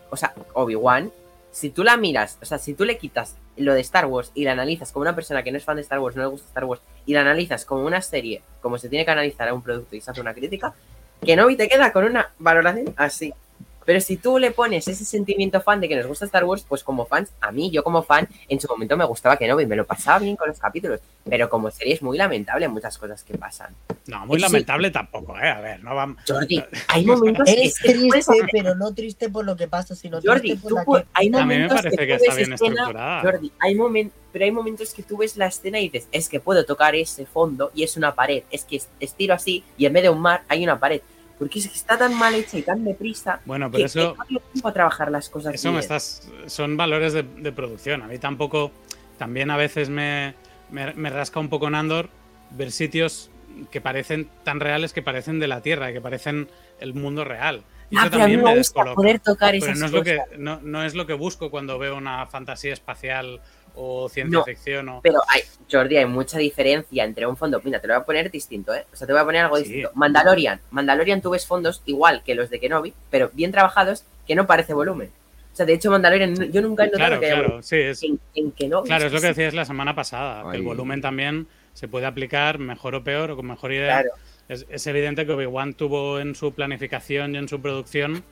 o sea, Obi-Wan, si tú la miras, o sea, si tú le quitas lo de Star Wars y la analizas como una persona que no es fan de Star Wars, no le gusta Star Wars, y la analizas como una serie, como se tiene que analizar a un producto y se hace una crítica, que no te queda con una valoración así. Pero si tú le pones ese sentimiento fan de que nos gusta Star Wars, pues como fans, a mí, yo como fan, en su momento me gustaba que no, y me lo pasaba bien con los capítulos. Pero como serie es muy lamentable muchas cosas que pasan. No, muy Sí. lamentable tampoco, ¿eh? A ver, no vamos. Jordi, hay momentos que Es que tú puedes triste, pero no triste por lo que pasa, sino Jordi, triste por tú la que... hay A mí me momentos parece que, está bien escena- estructurada. Jordi, hay momen- pero hay momentos que tú ves la escena y dices, es que puedo tocar ese fondo y es una pared. Es que es- estiro así y en vez de un mar hay una pared. Porque es que está tan mal hecha y tan deprisa Bueno, que, pero eso, que no dio tiempo a trabajar las cosas eso me estás. Son valores de, de producción. A mí tampoco. También a veces me, me, me rasca un poco en Andor ver sitios que parecen tan reales que parecen de la Tierra, que parecen el mundo real. Y Ah, eso pero a mí también me me gusta poder tocar Pero esas no es, lo que, no es lo que busco cuando veo una fantasía espacial o ciencia No, ficción o. Pero hay, Jordi, hay mucha diferencia entre un fondo. Mira, te lo voy a poner distinto, ¿eh? O sea, te voy a poner algo Sí. distinto. Mandalorian. Mandalorian tú ves fondos igual que los de Kenobi, pero bien trabajados, que no parece volumen. O sea, de hecho, Mandalorian, yo nunca he notado Claro, que haya claro, sí, es. En, en Kenobi. claro, es lo que sí, decías la semana pasada, que el volumen también se puede aplicar mejor o peor o con mejor idea. Claro. Es, es evidente que Obi-Wan tuvo en su planificación y en su producción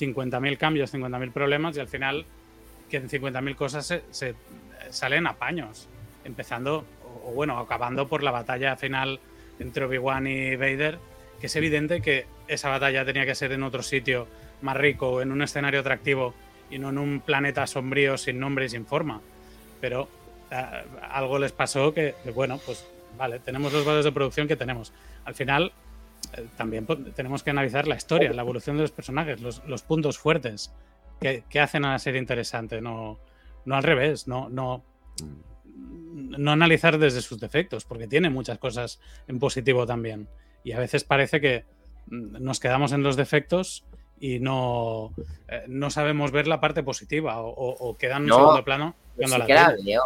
50.000 cambios, 50.000 problemas y al final que en 50.000 cosas se, se- salen a paños, empezando o, bueno, acabando por la batalla final entre Obi-Wan y Vader, que es evidente que esa batalla tenía que ser en otro sitio más rico, en un escenario atractivo y no en un planeta sombrío sin nombre y sin forma. Pero ah, algo les pasó que, que, bueno, pues vale, tenemos los valores de producción que tenemos. Al final, eh, también tenemos que analizar la historia, la evolución de los personajes, los puntos fuertes que, que hacen a la serie interesante, no, no al revés, no, no, no analizar desde sus defectos, porque tiene muchas cosas en positivo también. Y a veces parece que mm, nos quedamos en los defectos y no, eh, no sabemos ver la parte positiva o, o- o queda en No, segundo plano Yo viendo sí la que la veo.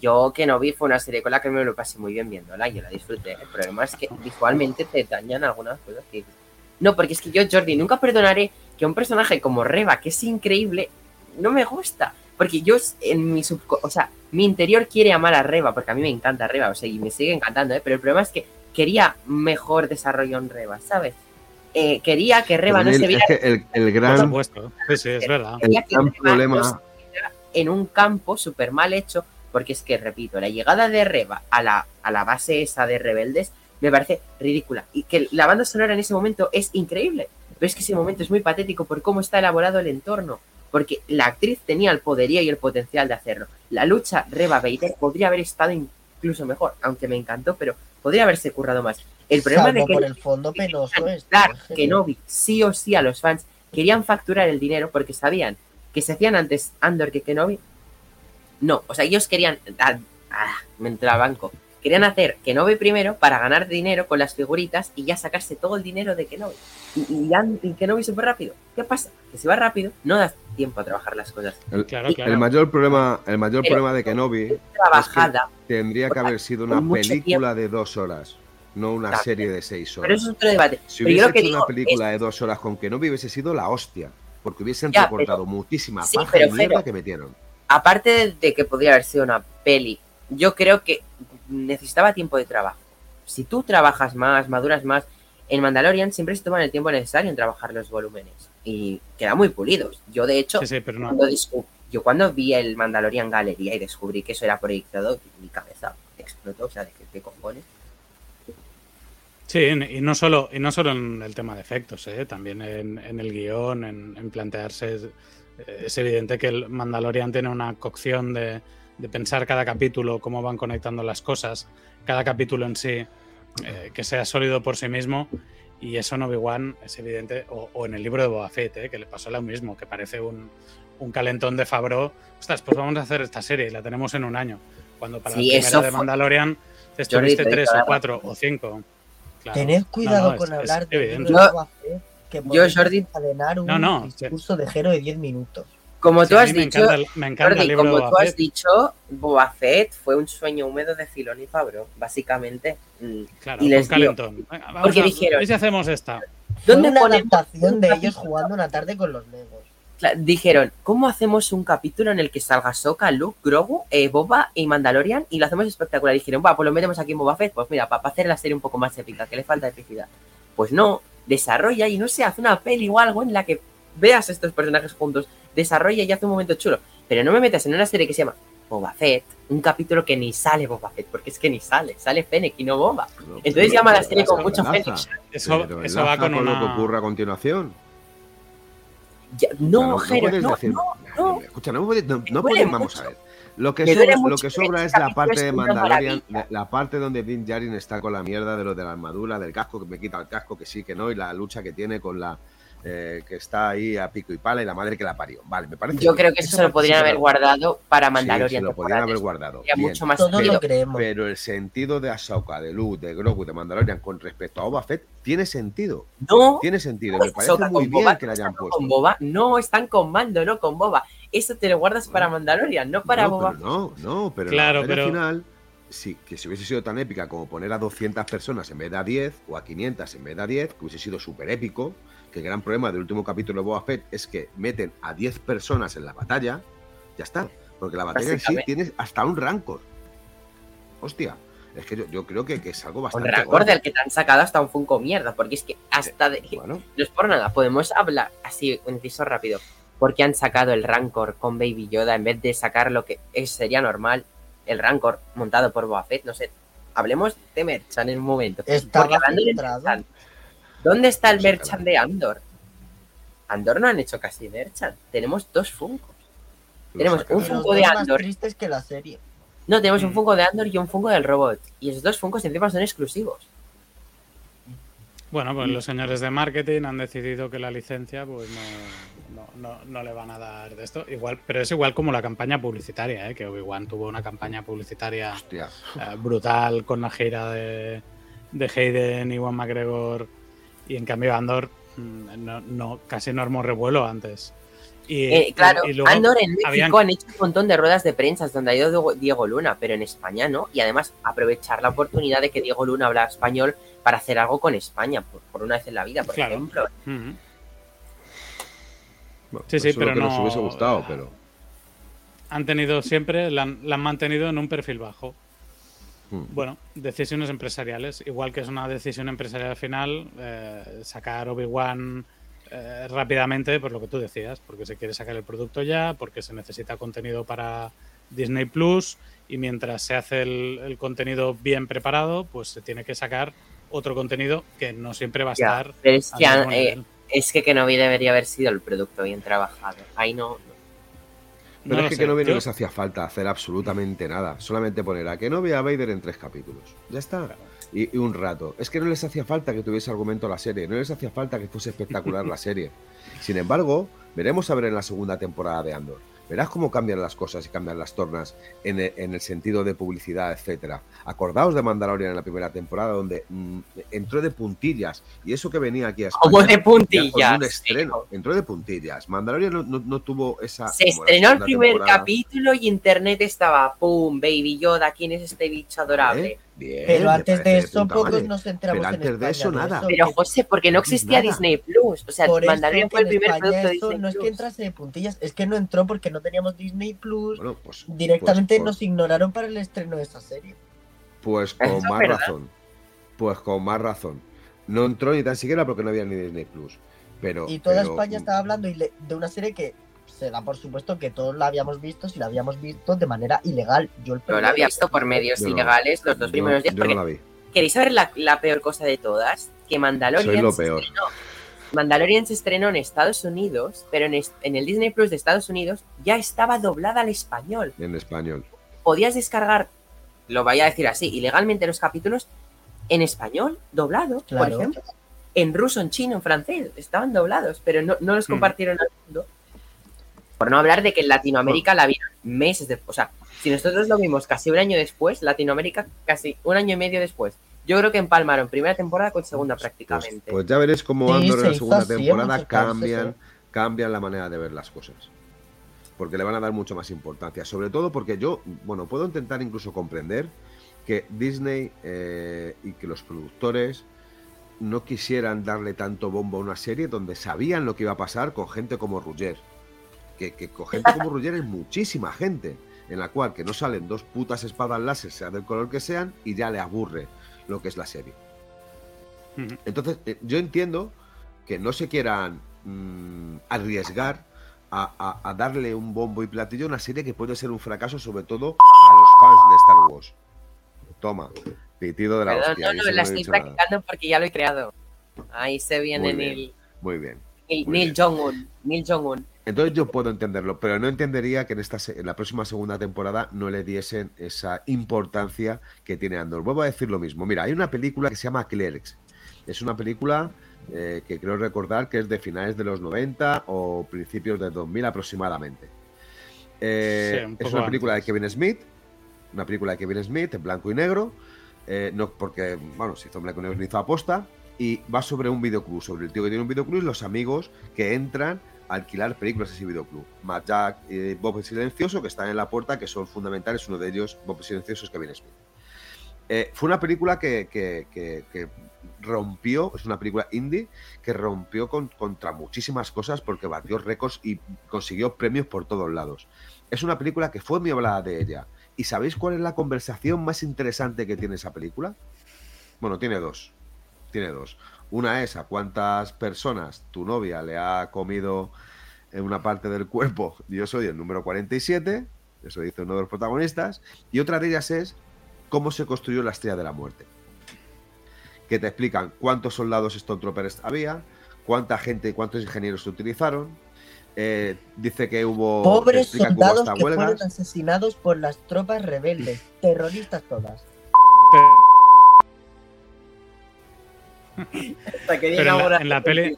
Yo que no vi fue una serie con la que me lo pasé muy bien viéndola y yo la disfruté. El problema es que visualmente te dañan algunas cosas que... No, porque es que yo, Jordi, nunca perdonaré que un personaje como Reba, que es increíble, no me gusta. Porque yo en mi subco o sea, mi interior quiere amar a Reba, porque a mí me encanta Reba, o sea, y me sigue encantando, ¿eh? Pero el problema es que quería mejor desarrollo en Reba, ¿sabes? Eh, quería que Reba no se viera es que el, gran, supuesto, sí, sí, es verdad. el Quería que gran problema. no se viera en un campo súper mal hecho, porque es que, repito, la llegada de Reba a la, a la base esa de rebeldes me parece ridícula. Y que la banda sonora en ese momento es increíble, pero es que ese momento es muy patético por cómo está elaborado el entorno, porque la actriz tenía el poderío y el potencial de hacerlo. La lucha Reba-Vader podría haber estado incluso mejor, aunque me encantó, pero podría haberse currado más. El problema Salvo de que por el fondo penoso es. Que Novi, sí o sí a los fans querían facturar el dinero porque sabían que se hacían antes Andor que Kenobi. No, o sea, ellos querían. Ah, ah, me entró a banco. Querían hacer Kenobi primero para ganar dinero con las figuritas y ya sacarse todo el dinero de Kenobi. Y, y, y Kenobi se fue rápido. ¿Qué pasa? Que si va rápido, no das tiempo a trabajar las cosas. El, Claro, el claro. mayor problema, el mayor Pero- problema de Kenobi Trabajada. tendría que haber sido una película de dos horas, no una También. serie de seis Pero eso horas. es otro debate. Si Pero yo hubiese lo que hecho una película es- de dos horas con Kenobi hubiese sido la hostia, porque hubiesen Ya, recortado muchísima sí, paja pero, y mierda que metieron. aparte de que podría haber sido una peli, yo creo que necesitaba tiempo de trabajo. Si tú trabajas más, maduras más, en Mandalorian siempre se toman el tiempo necesario en trabajar los volúmenes y quedan muy pulidos. Yo, de hecho, Sí, sí, pero no. cuando yo cuando vi el Mandalorian Galería y descubrí que eso era proyectado, mi cabeza explotó. O sea, de ¿qué cojones? Sí, y no solo, y no solo en el tema de efectos, ¿eh? también en, en el guion, en, en plantearse. Es, es evidente que el Mandalorian tiene una cocción de, de pensar cada capítulo, cómo van conectando las cosas, cada capítulo en sí, eh, que sea sólido por sí mismo. Y eso en Obi-Wan es evidente, o, o en el libro de Boba Fett, ¿eh? que le pasó lo mismo, que parece un, un calentón de Fabro. Ostras, pues vamos a hacer esta serie y la tenemos en un año. Cuando para Sí, la primera de Mandalorian te Jordi, estuviste te tres o la cuatro o cinco. Claro. Tened cuidado No, no, con es- hablar es evidente. libro de Yo- Boba Fett, que yo, Jordi- un No, no, discurso de Jero de 10 minutos. Como Sí, tú has me dicho, encanta, el- me encanta el Jordi, libro de como Boba tú has Fett. dicho, Boba Fett fue un sueño húmedo de Filón y Fabro, básicamente. Mm. Claro, y les un dio. calentón. Venga, vamos Porque a- dijeron- ¿y si hacemos esta? ¿Dónde una ponemos adaptación un de ellos jugando una tarde con los Legos. Dijeron, ¿cómo hacemos un capítulo en el que salga Soka, Luke, Grogu, eh, Boba y Mandalorian? Y lo hacemos espectacular. Dijeron, va, pues lo metemos aquí en Boba Fett. Pues mira, para hacer la serie un poco más épica, que le falta epicidad. Pues no, desarrolla y no sé, hace una peli o algo en la que veas estos personajes juntos, desarrolla y hace un momento chulo. Pero no me metas en una serie que se llama Boba Fett, un capítulo que ni sale Boba Fett, porque es que ni sale, sale Fennec y no Boba. No, Entonces pero- llama a la serie con mucho. Fennec. Eso, va enlaza con lo que una. ocurre a continuación. Ya- no, Jero, puedes no, decir- no, no. Escucha, no, puedes- no- no puedes- vamos a ver. Lo que, sobra, lo que es la parte es de Mandalorian, la, la parte donde Din Djarin está con la mierda de lo de la armadura, del casco, que me quita el casco, que sí, que no, y la lucha que tiene con la eh, que está ahí a pico y pala y la madre que la parió. Vale, me parece Yo bien. creo que eso se lo podrían sí haber guardado para Sí, Mandalorian. se lo podrían haber guardado. Sería bien. mucho más Todos pero- lo creemos. Pero el sentido de Ahsoka, de Luke, de Grogu, de Mandalorian con respecto a Boba Fett tiene sentido. No, Tiene sentido. no Me parece Ahsoka muy bien Boba, que la hayan puesto. Con Boba, no, están con Mando, no con Boba. Eso te lo guardas para Mandalorian, no para no, Boba. no, no, pero Claro, la batalla pero- final, sí, que si hubiese sido tan épica como poner a 200 personas en vez de a 10 o a 500 en vez de a 10, que hubiese sido súper épico, que el gran problema del último capítulo de Boba Fett es que meten a 10 personas en la batalla, ya está, porque la batalla en sí tiene hasta un rancor. Hostia, es que yo, yo creo que, que es algo Con bastante... Rancor gordo. del que te han sacado hasta un Funko mierda, porque es que hasta de, Bueno, no es por nada, podemos hablar así, un inciso rápido. Porque han sacado el Rancor con Baby Yoda en vez de sacar lo que es- sería normal, el Rancor montado por Boba Fett, no sé. Hablemos de Merchan en un momento. Estaba. Merchan, ¿dónde está el No sé, Merchan de Andor? Andor no han hecho casi Merchan. Tenemos dos Funkos. Tenemos un Funko de más Andor. tristes que la serie. No, tenemos un Mm. Funko de Andor y un Funko del robot. Y esos dos Funkos encima son exclusivos. Bueno, pues los señores de marketing han decidido que la licencia, pues no, no, no- no le van a dar de esto. Igual, pero es igual como la campaña publicitaria, ¿eh? que Obi-Wan tuvo una campaña publicitaria eh, brutal con la gira de, de Hayden y Juan McGregor. Y en cambio Andor mm, no, no- casi no armó revuelo antes. Y, Eh, claro, y- y luego Andor en México habían- han hecho un montón de ruedas de prensa donde ha ido Diego- Luna, pero en España no. Y además aprovechar la oportunidad de que Diego Luna habla español para hacer algo con España, por, por una vez en la vida, por Claro. ejemplo. Bueno, Sí, sí, pero que nos no- hubiese gustado, pero... han tenido siempre, la han, la han mantenido en un perfil bajo. Bueno, decisiones empresariales. Igual que es una decisión empresarial al final, eh, sacar Obi-Wan eh, rápidamente, por lo que tú decías, porque se quiere sacar el producto ya, porque se necesita contenido para Disney Plus, y mientras se hace el, el contenido bien preparado, pues se tiene que sacar otro contenido que no siempre va a Ya, estar. pero es que, eh, es que Kenobi debería haber sido el producto bien trabajado. Ahí no. Pero No es que sé. que no Yo- les hacía falta hacer absolutamente nada. Solamente poner a que no vea a Vader en tres capítulos. Ya está. Y, y un rato. Es que no les hacía falta que tuviese argumento la serie. No les hacía falta que fuese espectacular la serie. Sin embargo, veremos a ver en la segunda temporada de Andor. Verás cómo cambian las cosas y cambian las tornas en el, en el sentido de publicidad, etcétera. Acordaos de Mandalorian en la primera temporada, donde mm, entró de puntillas. Y eso que venía aquí a España. Como de puntillas. un estreno. Entró de puntillas. Mandalorian no, no- no tuvo esa. Se estrenó el primer temporada. capítulo y internet estaba, ¡pum! Baby Yoda, ¿quién es este bicho adorable? ¿Eh? Bien, Pero antes de eso, pocos madre. nos enteramos Pero en de España eso, nada. Pero José, porque no existía Nada. Disney Plus. O sea, Mandalorian fue el primer España producto de eso Disney no es que entrase de puntillas, es que no entró porque no teníamos Disney Plus. Bueno, pues, Directamente pues, pues- nos ignoraron para el estreno de esa serie. Pues con más verdad. razón. Pues con más razón. No entró ni tan siquiera porque no había ni Disney Plus. Pero, Y toda pero- España estaba hablando de una serie que se da por supuesto que todos la habíamos visto, si la habamos visto de manera ilegal. Yo el la había visto por medios Yo no. ilegales los dos yo- primeros días. yo Porque no la vi. ¿Queréis saber la, la peor cosa de todas? Que Mandalorian. Soy lo se peor. estrenó- Mandalorian se estrenó en Estados Unidos, pero en, en el Disney Plus de Estados Unidos ya estaba doblada al español. En español. Podías descargar, lo voy a decir así, ilegalmente los capítulos en español, doblado, por ejemplo. En ruso, en chino, en francés, estaban doblados, pero no, no los Mm. compartieron al mundo. Por no hablar de que en Latinoamérica la vieron meses después. O sea, si nosotros lo vimos casi un año después, Latinoamérica casi un año y medio después. Yo creo que empalmaron primera temporada con segunda Pues, prácticamente. pues ya veréis cómo Sí, Andor en la segunda así en temporada cambian, ¿eh? cambian la manera de ver las cosas. Porque le van a dar mucho más importancia. Sobre todo porque yo, bueno, puedo intentar incluso comprender que Disney eh, y que los productores no quisieran darle tanto bombo a una serie donde sabían lo que iba a pasar con gente como Rugger. Que, que con gente como Rugger es muchísima gente, en la cual que no salen dos putas espadas láser, sea del color que sean, y ya le aburre lo que es la serie. Entonces, eh, yo entiendo que no se quieran mm, arriesgar a, a- a darle un bombo y platillo a una serie que puede ser un fracaso, sobre todo a los fans de Star Wars. Toma, pitido de la Perdón, hostia. no, no, la estoy nada. practicando porque ya lo he creado. Ahí se viene Muy bien. Muy bien. Neil, muy Neil bien. Jong-un. Neil Jong-un. Entonces yo puedo entenderlo, pero no entendería que en, esta, en la próxima segunda temporada no le diesen esa importancia que tiene Andor. Vuelvo a decir lo mismo. Mira, hay una película que se llama Clerks. Es una película eh, que creo recordar que es de finales de los 90 o principios de 2000 aproximadamente. Eh, Sí, un es una película antes. de Kevin Smith, una película de Kevin Smith en blanco y negro, eh, no porque, bueno, se hizo en blanco y negro, se hizo aposta, y va sobre un videoclub, sobre el tío que tiene un videoclub y los amigos que entran alquilar películas a ese videoclub. Matt Jack y Bob Silencioso, que están en la puerta, que son fundamentales, uno de ellos, Bob Silencioso, es Kevin Smith. Eh, fue una película que, que- que- rompió, es una película indie, que rompió con- contra muchísimas cosas porque batió récords y consiguió premios por todos lados. Es una película que fue muy hablada de ella. ¿Y sabéis cuál es la conversación más interesante que tiene esa película? Bueno, tiene dos. Tiene dos. Una es a cuántas personas tu novia le ha comido en una parte del cuerpo. Yo soy el número 47, eso dice uno de los protagonistas. Y otra de ellas es cómo se construyó la estrella de la muerte. Que te explican cuántos soldados Stormtroopers había, cuánta gente y cuántos ingenieros se utilizaron. Eh, dice que hubo. Pobres hubo soldados hasta que huelgas. fueron asesinados por las tropas rebeldes, terroristas todas. Hasta que Pero en la- ahora- en la peli-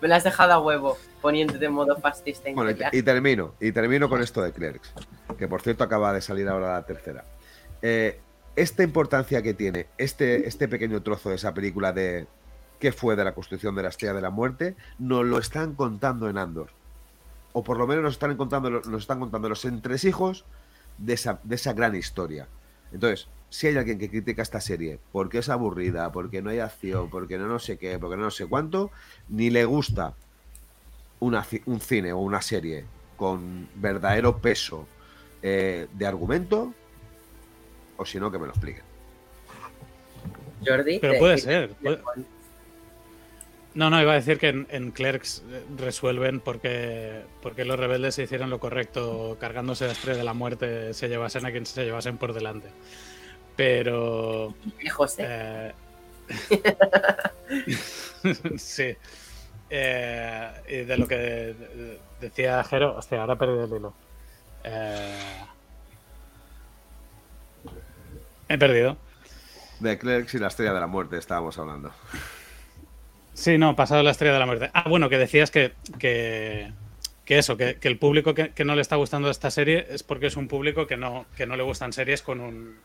Me la has dejado a huevo, poniéndote en modo fascista. Bueno, y, y termino, y termino con esto de Clerks, que por cierto acaba de salir ahora la tercera. Eh, esta importancia que tiene este, este pequeño trozo de esa película de qué fue de la construcción de la Estrella de la Muerte, nos lo están contando en Andor. O por lo menos nos están contando, nos están contando los entresijos de esa, de esa gran historia. Entonces, si hay alguien que critica esta serie porque es aburrida, porque no hay acción, porque no no sé qué, porque no no sé cuánto, ni le gusta una un cine o una serie con verdadero peso eh, de argumento, o si no, que me lo expliquen. Jordi. Pero puede ser, puede- No, no, iba a decir que en, en Clerks eh, resuelven porque, porque los rebeldes se hicieron lo correcto, cargándose la estrella de la muerte, se llevasen a quien se llevasen por delante. Pero. Eh, José. eh, sí. Eh, y de lo que de- decía Jero, hostia, ahora he perdido el hilo. Eh, he perdido. De Clerks y la Estrella de la Muerte estábamos hablando. Sí, no, pasado la estrella de la muerte. Ah, bueno, que decías que, que, que eso, que, el público que, no le está gustando esta serie es porque es un público que no, que no le gustan series con un,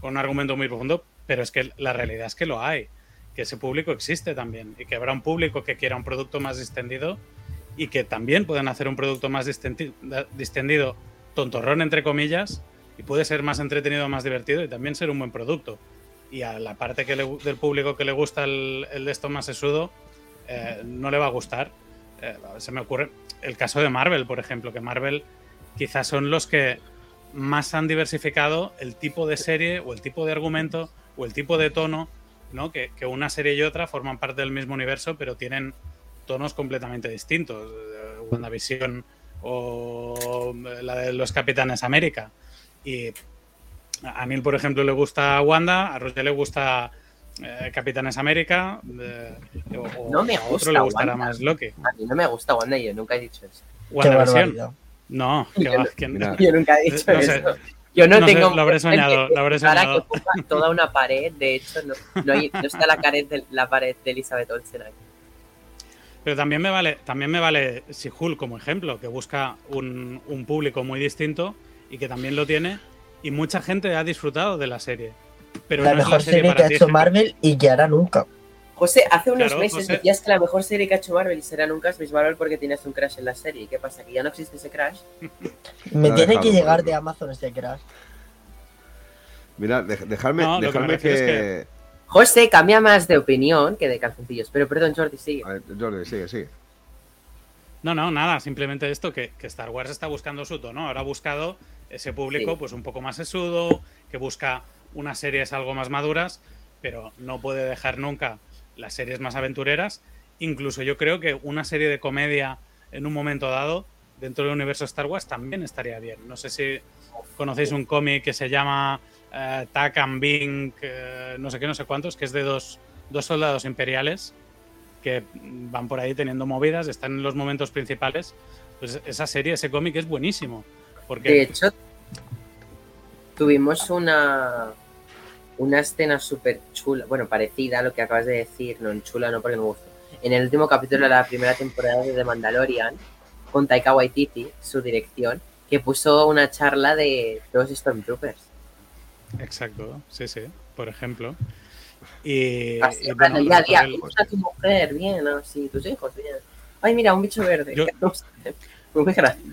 con un argumento muy profundo, pero es que la realidad es que lo hay, que ese público existe también y que habrá un público que quiera un producto más distendido y que también pueden hacer un producto más da- distendido, tontorrón entre comillas, y puede ser más entretenido, más divertido y también ser un buen producto y a la parte que le del público que le gusta el, el de esto más sesudo, eh, no le va a gustar. Eh, se me ocurre el caso de Marvel, por ejemplo, que Marvel quizás son los que más han diversificado el tipo de serie o el tipo de argumento o el tipo de tono, ¿no? Que, que una serie y otra forman parte del mismo universo, pero tienen tonos completamente distintos. Eh, WandaVision o la de los Capitanes América. Y a Neil, por ejemplo, le gusta Wanda, a Roger le gusta eh, Capitanes América, eh, o, No me a otro gusta le gustará Wanda. más Loki. A mí no me gusta Wanda y yo nunca he dicho eso. WandaVision. No, que va, que no. Mira. Yo nunca he dicho No sé. eso. Yo no, No sé, tengo. lo habré soñado, lo habré Ahora que soñado. ocupa toda una pared, de hecho, no, no, hay- no está la pared, de, la pared de Elizabeth Olsen aquí. Pero también me vale, también me vale She-Hulk como ejemplo, que busca un, un público muy distinto y que también lo tiene. Y mucha gente ha disfrutado de la serie. Pero la no es mejor serie que ha hecho. Marvel y que hará nunca. José, hace unos Claro, meses José. decías que la mejor serie que ha hecho Marvel y será nunca es Miss Marvel porque tienes un crash en la serie. ¿Y qué pasa? ¿Que ya no existe ese crash? Me ha tiene dejado, que llegar de. Amazon ese crash. Mira, dej- dejadme, No, lo que José cambia más de opinión que de calzoncillos. Pero perdón, Jordi, sigue. Ver, Jordi, sigue, sigue. No, no, nada, simplemente esto, que, que Star Wars está buscando su tono. Ahora ha buscado ese público Sí. pues un poco más sesudo, que busca unas series algo más maduras, pero no puede dejar nunca las series más aventureras incluso yo creo que una serie de comedia en un momento dado dentro del universo Star Wars también estaría bien. No sé si conocéis un cómic que se llama eh, Tak and Bing, eh, no sé qué, no sé cuántos, que es de dos, dos soldados imperiales que van por ahí teniendo movidas, están en los momentos principales. Pues esa serie, ese cómic es buenísimo. De hecho, tuvimos una, una escena súper chula, bueno, parecida a lo que acabas de decir, no en chula, no porque me gustó. En el último capítulo de la primera temporada de The Mandalorian, con Taika Waititi, su dirección, que puso una charla de los Stormtroopers. Exacto, sí, sí, por ejemplo. Y, Así, y hablando bueno, día a por día, el- ¿cómo está tu mujer? Bien, ¿no? Sí, tus hijos, bien. Ay, mira, un bicho verde. Yo-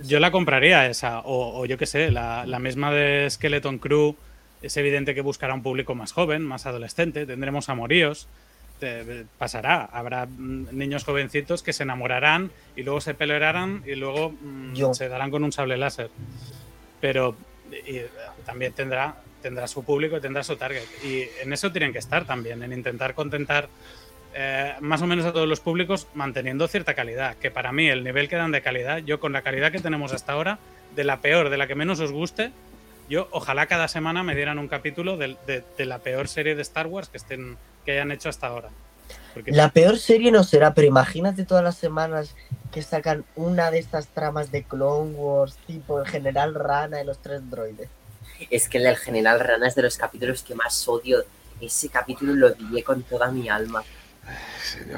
Yo la compraría esa, o, o yo qué sé, la, la misma de Skeleton Crew. Es evidente que buscará un público más joven, más adolescente. Tendremos amoríos. te- pasará. Habrá mm, niños jovencitos que se enamorarán y luego se pelearán y luego mm, Yo. se darán con un sable láser. Pero y, eh, también tendrá, tendrá su público y tendrá su target. Y en eso tienen que estar también, en intentar contentar eh, más o menos a todos los públicos manteniendo cierta calidad. Que para mí el nivel que dan de calidad, yo con la calidad que tenemos hasta ahora, de la peor, de la que menos os guste, yo ojalá cada semana me dieran un capítulo de, de- de la peor serie de Star Wars que estén que hayan hecho hasta ahora. Porque La peor serie no será, pero imagínate todas las semanas que sacan una de estas tramas de Clone Wars, tipo el General Rana y los tres droides. Es que el del General Rana es de los capítulos que más odio. Ese capítulo lo odié con toda mi alma.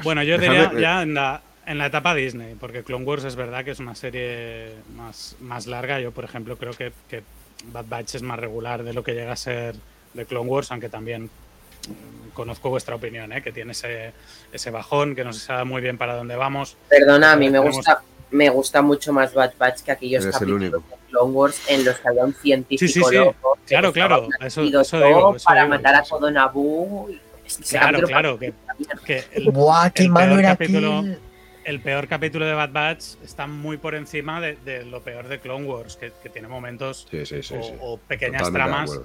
Bueno, yo diría ya en la, en la etapa Disney, porque Clone Wars es verdad que es una serie más, más larga. Yo, por ejemplo, creo que, que Bad Batch es más regular de lo que llega a ser de Clone Wars, aunque también mm, conozco vuestra opinión, ¿eh? que tiene ese, ese bajón, que no se sabe muy bien para dónde vamos. Perdona, a mí me Tenemos- gusta, me gusta mucho más Bad Batch que aquellos Eres capítulos único. de Clone Wars en los que había un científico Sí, sí, sí. loco Claro, claro, eso- eso digo, eso para digo. matar a todo Naboo. y- Claro, claro, que, que el, ¡Buah, qué el malo peor era capítulo- aquel! el peor capítulo de Bad Batch está muy por encima de, de lo peor de Clone Wars, que, que tiene momentos Sí, sí, sí. o, sí. o pequeñas Totalmente tramas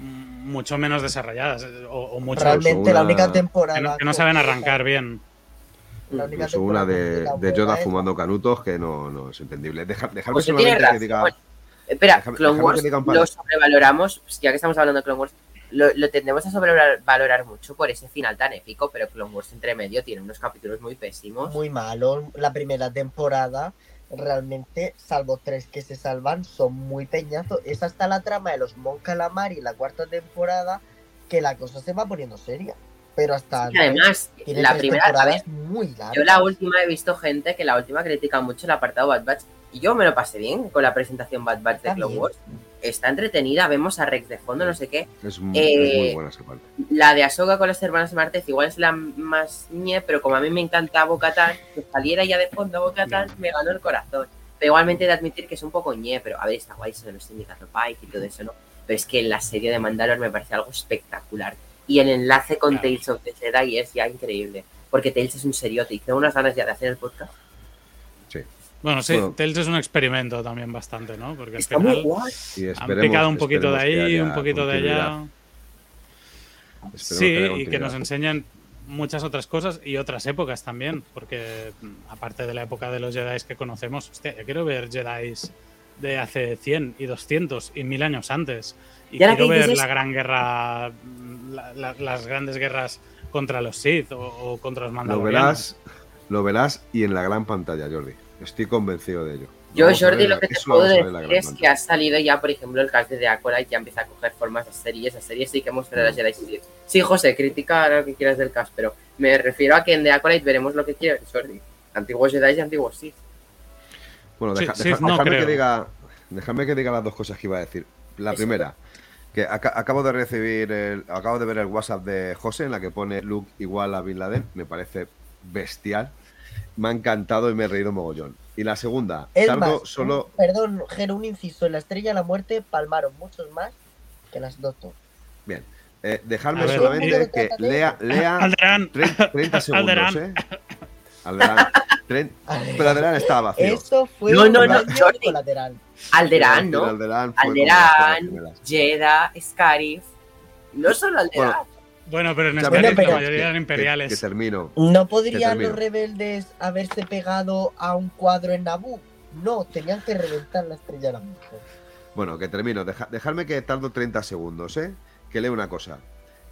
mucho menos desarrolladas o, o mucho Realmente la una- única temporada. que no, que no saben arrancar bien. la única Incluso una de, de Yoda es- fumando canutos que no, no es entendible. Deja, dejadme Pues solamente que diga. Espera, Déjame- Clone déjame Wars lo sobrevaloramos, pues ya que estamos hablando de Clone Wars, lo, lo tendemos a sobrevalorar mucho por ese final tan épico, pero Clone Wars entre medio tiene unos capítulos muy pésimos. muy malo. La primera temporada, realmente, salvo tres que se salvan, son muy peñazos. Es hasta la trama de los Mon Calamari, la cuarta temporada, que la cosa se va poniendo seria. Pero hasta Y además, la primera, ver, temporadas muy largas. yo la última he visto gente que la última critica mucho el apartado Bad Batch y yo me lo pasé bien con la presentación Bad Batch de Clone bien. Wars. Está entretenida, vemos a Rex de fondo, no sé qué. Es, mu- es Eh, muy buena esa parte. La de Ahsoka con las hermanas Martez igual es la más ñe, pero como a mí me encanta Bo-Katan, que saliera ya de fondo Bo-Katan, me ganó el corazón. Pero igualmente de admitir que es un poco ñe, pero a ver, está guay eso de los sindicatos Pike y todo eso, ¿no? Pero es que la serie de Mandalor me parece algo espectacular. Y el enlace con Claro. Tales of the Jedi es ya increíble. Porque Tales es un seriote y tengo unas ganas ya de hacer el podcast. Bueno, sí, Bueno. Tales es un experimento también bastante, ¿no? Porque al final guay. Y han picado un poquito de ahí, un poquito de allá. Esperemos Sí, que y que nos enseñen muchas otras cosas y otras épocas también, porque mm, aparte de la época de los Jedi que conocemos, hostia, yo quiero ver Jedi de hace 100 y 200 y 1000 años antes. Y quiero dices ver la gran guerra, mm, la- la- las grandes guerras contra los Sith o, o contra los Lo Mandalorianos. verás, lo verás y en la gran pantalla, Jordi. Estoy convencido de ello. Lo Yo, vamos a ver Jordi, lo que te puedo a decir es que ha salido ya, por ejemplo, el cast de The Acolyte, ya empieza a coger formas de series. Esa serie sí que mostrará las Jedi Series. Sí, José, critica lo que quieras del cast, pero me refiero a que en The Acolyte veremos lo que quieras, Jordi. Antiguos Jedi y antiguos Sith. Bueno, Sí, deja- sí, no creo. que diga, dejadme que diga las dos cosas que iba a decir. La Eso. primera, que aca- acabo de recibir, el- acabo de ver el WhatsApp de José en la que pone Luke igual a Bin Laden. Me parece bestial. Me ha encantado y me he reído mogollón. Y la segunda, Es salgo más, solo. Perdón, Jero, un inciso. En la Estrella de la Muerte palmaron muchos más que las Doctor. Bien, eh, dejadme A ver, solamente eh, que lea, lea Alderán, 30, 30 segundos, Alderán. ¿eh? Alderán. Tren- Pero Alderán estaba vacío. Eso fue No, no, un no, Jordi. colateral. Alderán, ¿no? Alderán Alderán. Jedha, Scarif. No solo Alderán. Bueno, Bueno, pero en Bueno, la mayoría eran Que, imperiales. que termino. ¿No podrían termino. los rebeldes haberse pegado a un cuadro en Naboo? No, tenían que reventar la estrella de la mujer. Bueno, que termino. Deja- dejadme que tardo 30 segundos, ¿eh? Que leo una cosa.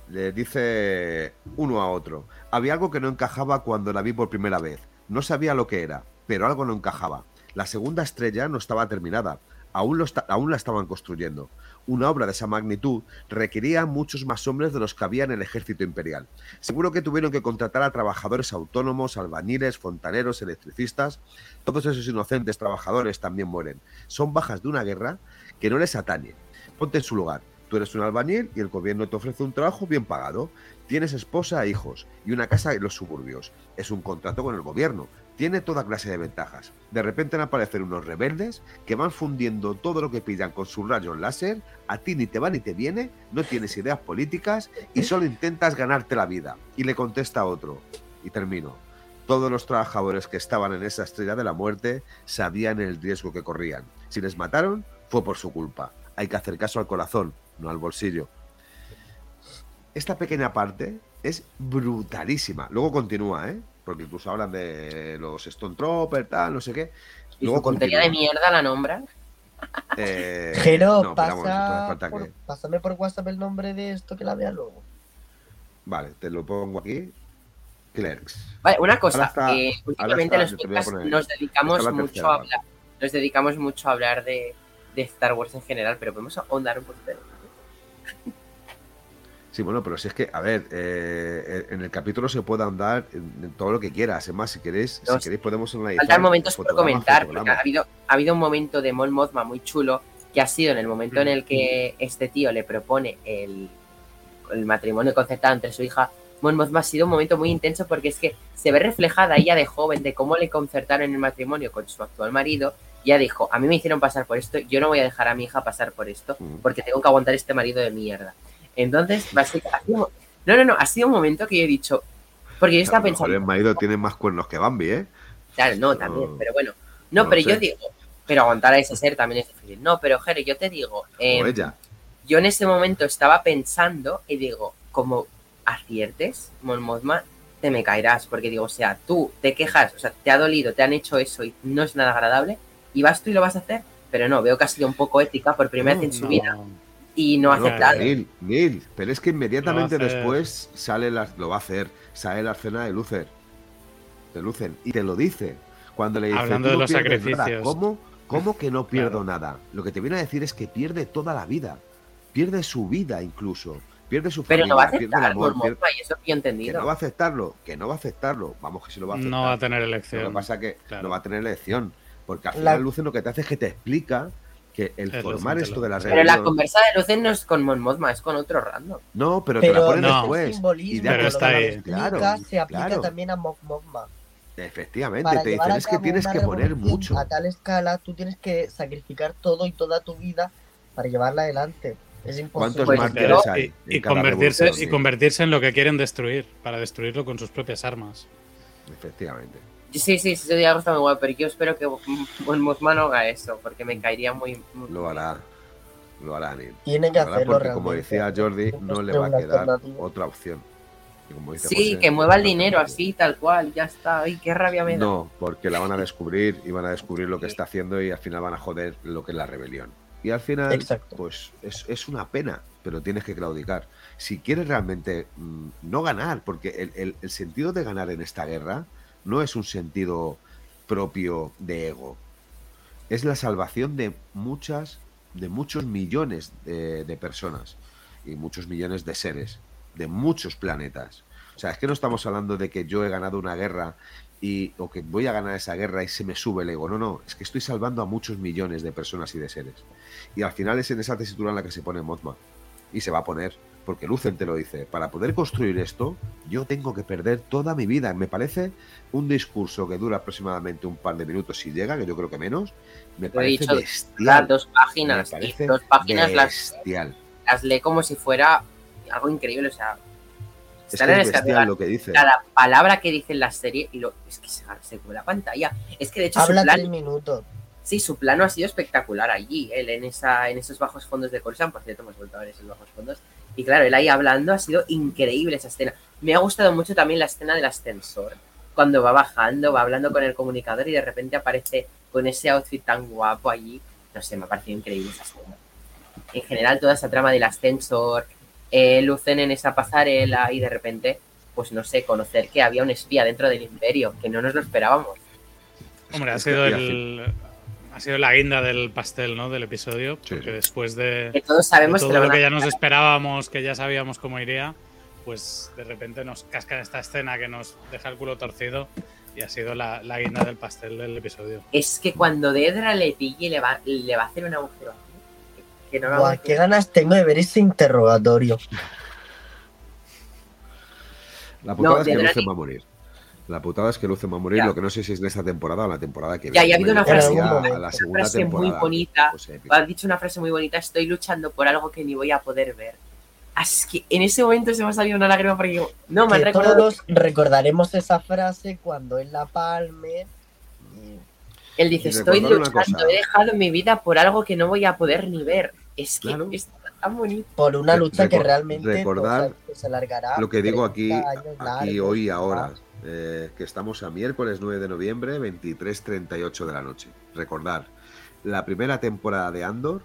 Le dice uno a otro. Había algo que no encajaba cuando la vi por primera vez. No sabía lo que era, pero algo no encajaba. La segunda estrella no estaba terminada. Aún, lo aún la estaban construyendo. Una obra de esa magnitud requería muchos más hombres de los que había en el ejército imperial. Seguro que tuvieron que contratar a trabajadores autónomos, albañiles, fontaneros, electricistas. Todos esos inocentes trabajadores también mueren. Son bajas de una guerra que no les atañe. Ponte en su lugar. Tú eres un albañil y el gobierno te ofrece un trabajo bien pagado. Tienes esposa e hijos y una casa en los suburbios. Es un contrato con el gobierno. Tiene toda clase de ventajas. De repente van a aparecer unos rebeldes que van fundiendo todo lo que pillan con sus rayos láser. A ti ni te va ni te viene, no tienes ideas políticas y solo intentas ganarte la vida. Y le contesta otro. Y termino. Todos los trabajadores que estaban en esa estrella de la muerte sabían el riesgo que corrían. Si les mataron, fue por su culpa. Hay que hacer caso al corazón, no al bolsillo. Esta pequeña parte es brutalísima. Luego continúa, ¿eh? Porque incluso hablan de los Stone Troopers, tal, no sé qué. Y Luego su tontería de mierda la nombra. Eh, Jero, no, vamos, pasa por- que- pásame por WhatsApp el nombre de esto que la vea luego. Vale, te lo pongo aquí. Clerks. Vale, una cosa, está- eh, últimamente está, los poner- nos dedicamos mucho a vale. hablar, nos dedicamos mucho a hablar de, de Star Wars en general, pero podemos ahondar un poquito. Sí, bueno, pero si es que, a ver, eh, en el capítulo se puede andar en, todo lo que quieras. Es más, si queréis, No, si queréis podemos analizar. Faltan momentos por comentar, porque ha habido, ha habido un momento de Mon Mothma muy chulo, que ha sido en el momento en el que este tío le propone el, el matrimonio concertado entre su hija. Mon Mothma ha sido un momento muy intenso porque es que se ve reflejada ella de joven de cómo le concertaron el matrimonio con su actual marido. Y ella dijo, a mí me hicieron pasar por esto, yo no voy a dejar a mi hija pasar por esto Mm. porque tengo que aguantar este marido de mierda. Entonces, básicamente, ha sido- no, no, no, ha sido un momento que yo he dicho, porque yo estaba mejor pensando, el marido tiene más cuernos que Bambi, ¿eh? Claro, no, también, No, pero bueno. No, no pero sé. yo digo, pero aguantar a ese ser también es difícil. No, pero Jere, yo te digo, eh, ella. yo en ese momento estaba pensando y digo, como aciertes, Mon Mothma, te me caerás, porque digo, o sea, tú te quejas, o sea, te ha dolido, te han hecho eso y no es nada agradable, y vas tú y lo vas a hacer, pero no, veo que ha sido un poco ética por primera vez en su No. vida y no ha No, aceptado. pero Neil, Neil, pero es que inmediatamente Lo después sale la, lo va a hacer, sale la escena de Lucer. De Lucer. Y te lo dice. Cuando le dice, Hablando "Tú de no los pierdes nada". sacrificios. ¿Cómo, ¿Cómo que no pierdo Claro. nada? Lo que te viene a decir es que pierde toda la vida. Pierde su vida incluso. Pierde su Pero familia, no va a el aceptar, amor. Pierde- y eso que yo he Que entendido. no va a aceptarlo, que no va a aceptarlo. Vamos, que sí lo va a aceptar. No va a tener Lo elección. que pasa es que Claro. no va a tener elección. Porque al La- final, Luce lo que te hace es que te explica que el Es formar esto de la Pero Pero la conversa de Lucen no es con Mon Mothma, es con otro random. No, pero, te la ponen no. después. y ya Pero está ahí. explica Claro, se aplica claro. también a Mog Mogma. Efectivamente, Para te dicen es que tienes que poner mucho. A tal escala, tú tienes que sacrificar todo y toda tu vida para llevarla adelante. Es imposible. ¿Cuántos Pues, mártires hay? Y, convertirse, y convertirse en lo que quieren destruir, para destruirlo con sus propias armas. Efectivamente. Sí, sí, sí, ese diálogo está muy guay, pero yo espero que Mon Mothma no haga eso, porque me caería muy... muy- Lo hará. Lo hará Neil. Tiene que hacerlo porque, como decía Jordi, no le va a quedar otra opción. Y como dice Sí, José, que mueva el dinero así, tal cual, ya está. Ay, qué rabia me da. No, porque la van a descubrir y van a descubrir lo que está haciendo y al final van a joder lo que es la rebelión. Y al final, Exacto. pues es, es una pena, pero tienes que claudicar. Si quieres realmente mm, no ganar, porque el, el- el sentido de ganar en esta guerra no es un sentido propio de ego. Es la salvación de muchas, de muchos millones de, de personas y muchos millones de seres, de muchos planetas. O sea, es que no estamos hablando de que yo he ganado una guerra y, o que voy a ganar esa guerra y se me sube el ego. No, no, es que estoy salvando a muchos millones de personas y de seres. Y al final es en esa tesitura en la que se pone Mothma. Y se va a poner, porque Lucen te lo dice, para poder construir esto, yo tengo que perder toda mi vida. Me parece un discurso que dura aproximadamente un par de minutos si llega, que yo creo que menos. Me he parece dicho, Las bestial. dos páginas, Me parece dos páginas las, bestial. las lee como si fuera algo increíble, o sea... Es que en es bestial lo que dice. cada palabra que dice en la serie y lo, es que se, se come la pantalla. Es que de hecho su Habla plan, tres minutos. sí, su plano ha sido espectacular allí, él en esa, en esos bajos fondos de Coruscant, por cierto, hemos vuelto a ver esos bajos fondos. Y claro, él ahí hablando ha sido increíble esa escena. Me ha gustado mucho también la escena del ascensor. Cuando va bajando, va hablando con el comunicador y de repente aparece con ese outfit tan guapo allí. No sé, me ha parecido increíble esa escena. En general, toda esa trama del ascensor, eh, Lucen en esa pasarela y de repente, pues no sé, conocer que había un espía dentro del imperio, que no nos lo esperábamos. Hombre, ha sido el. Ha sido la guinda del pastel, ¿no? Del episodio. Porque sí. después de, Que todos de sabemos que todo lo que ya nos esperábamos, que ya sabíamos cómo iría, pues de repente nos cascan esta escena que nos deja el culo torcido y ha sido la, la guinda del pastel del episodio. Es que cuando Dedra le pille le va, le va a hacer un agujero aquí, que no Buah, qué ganas tengo de ver ese interrogatorio. La putada No, es que de Lucen Drani- va a morir. La putada es que Lucen va a morir, Ya. lo que no sé si es en esta temporada o en la temporada que Ya, viene. ya ha habido una frase- gustaría Una a la segunda frase muy temporada. bonita. pues, épico. Ha dicho una frase muy bonita, estoy luchando por algo que ni voy a poder ver. Es que en ese momento se me ha salido una lágrima porque digo, no, me han recordado todos recordaremos esa frase cuando él la palme. Él dice, estoy luchando, he dejado mi vida por algo que no voy a poder ni ver. Es que Claro. es tan bonito. Por una Re- lucha que realmente recordar pues, se alargará. Lo que digo aquí, 30 años aquí largos, hoy y ahora, eh, que estamos a miércoles 9 de noviembre, 23.38 de la noche. Recordar, la primera temporada de Andor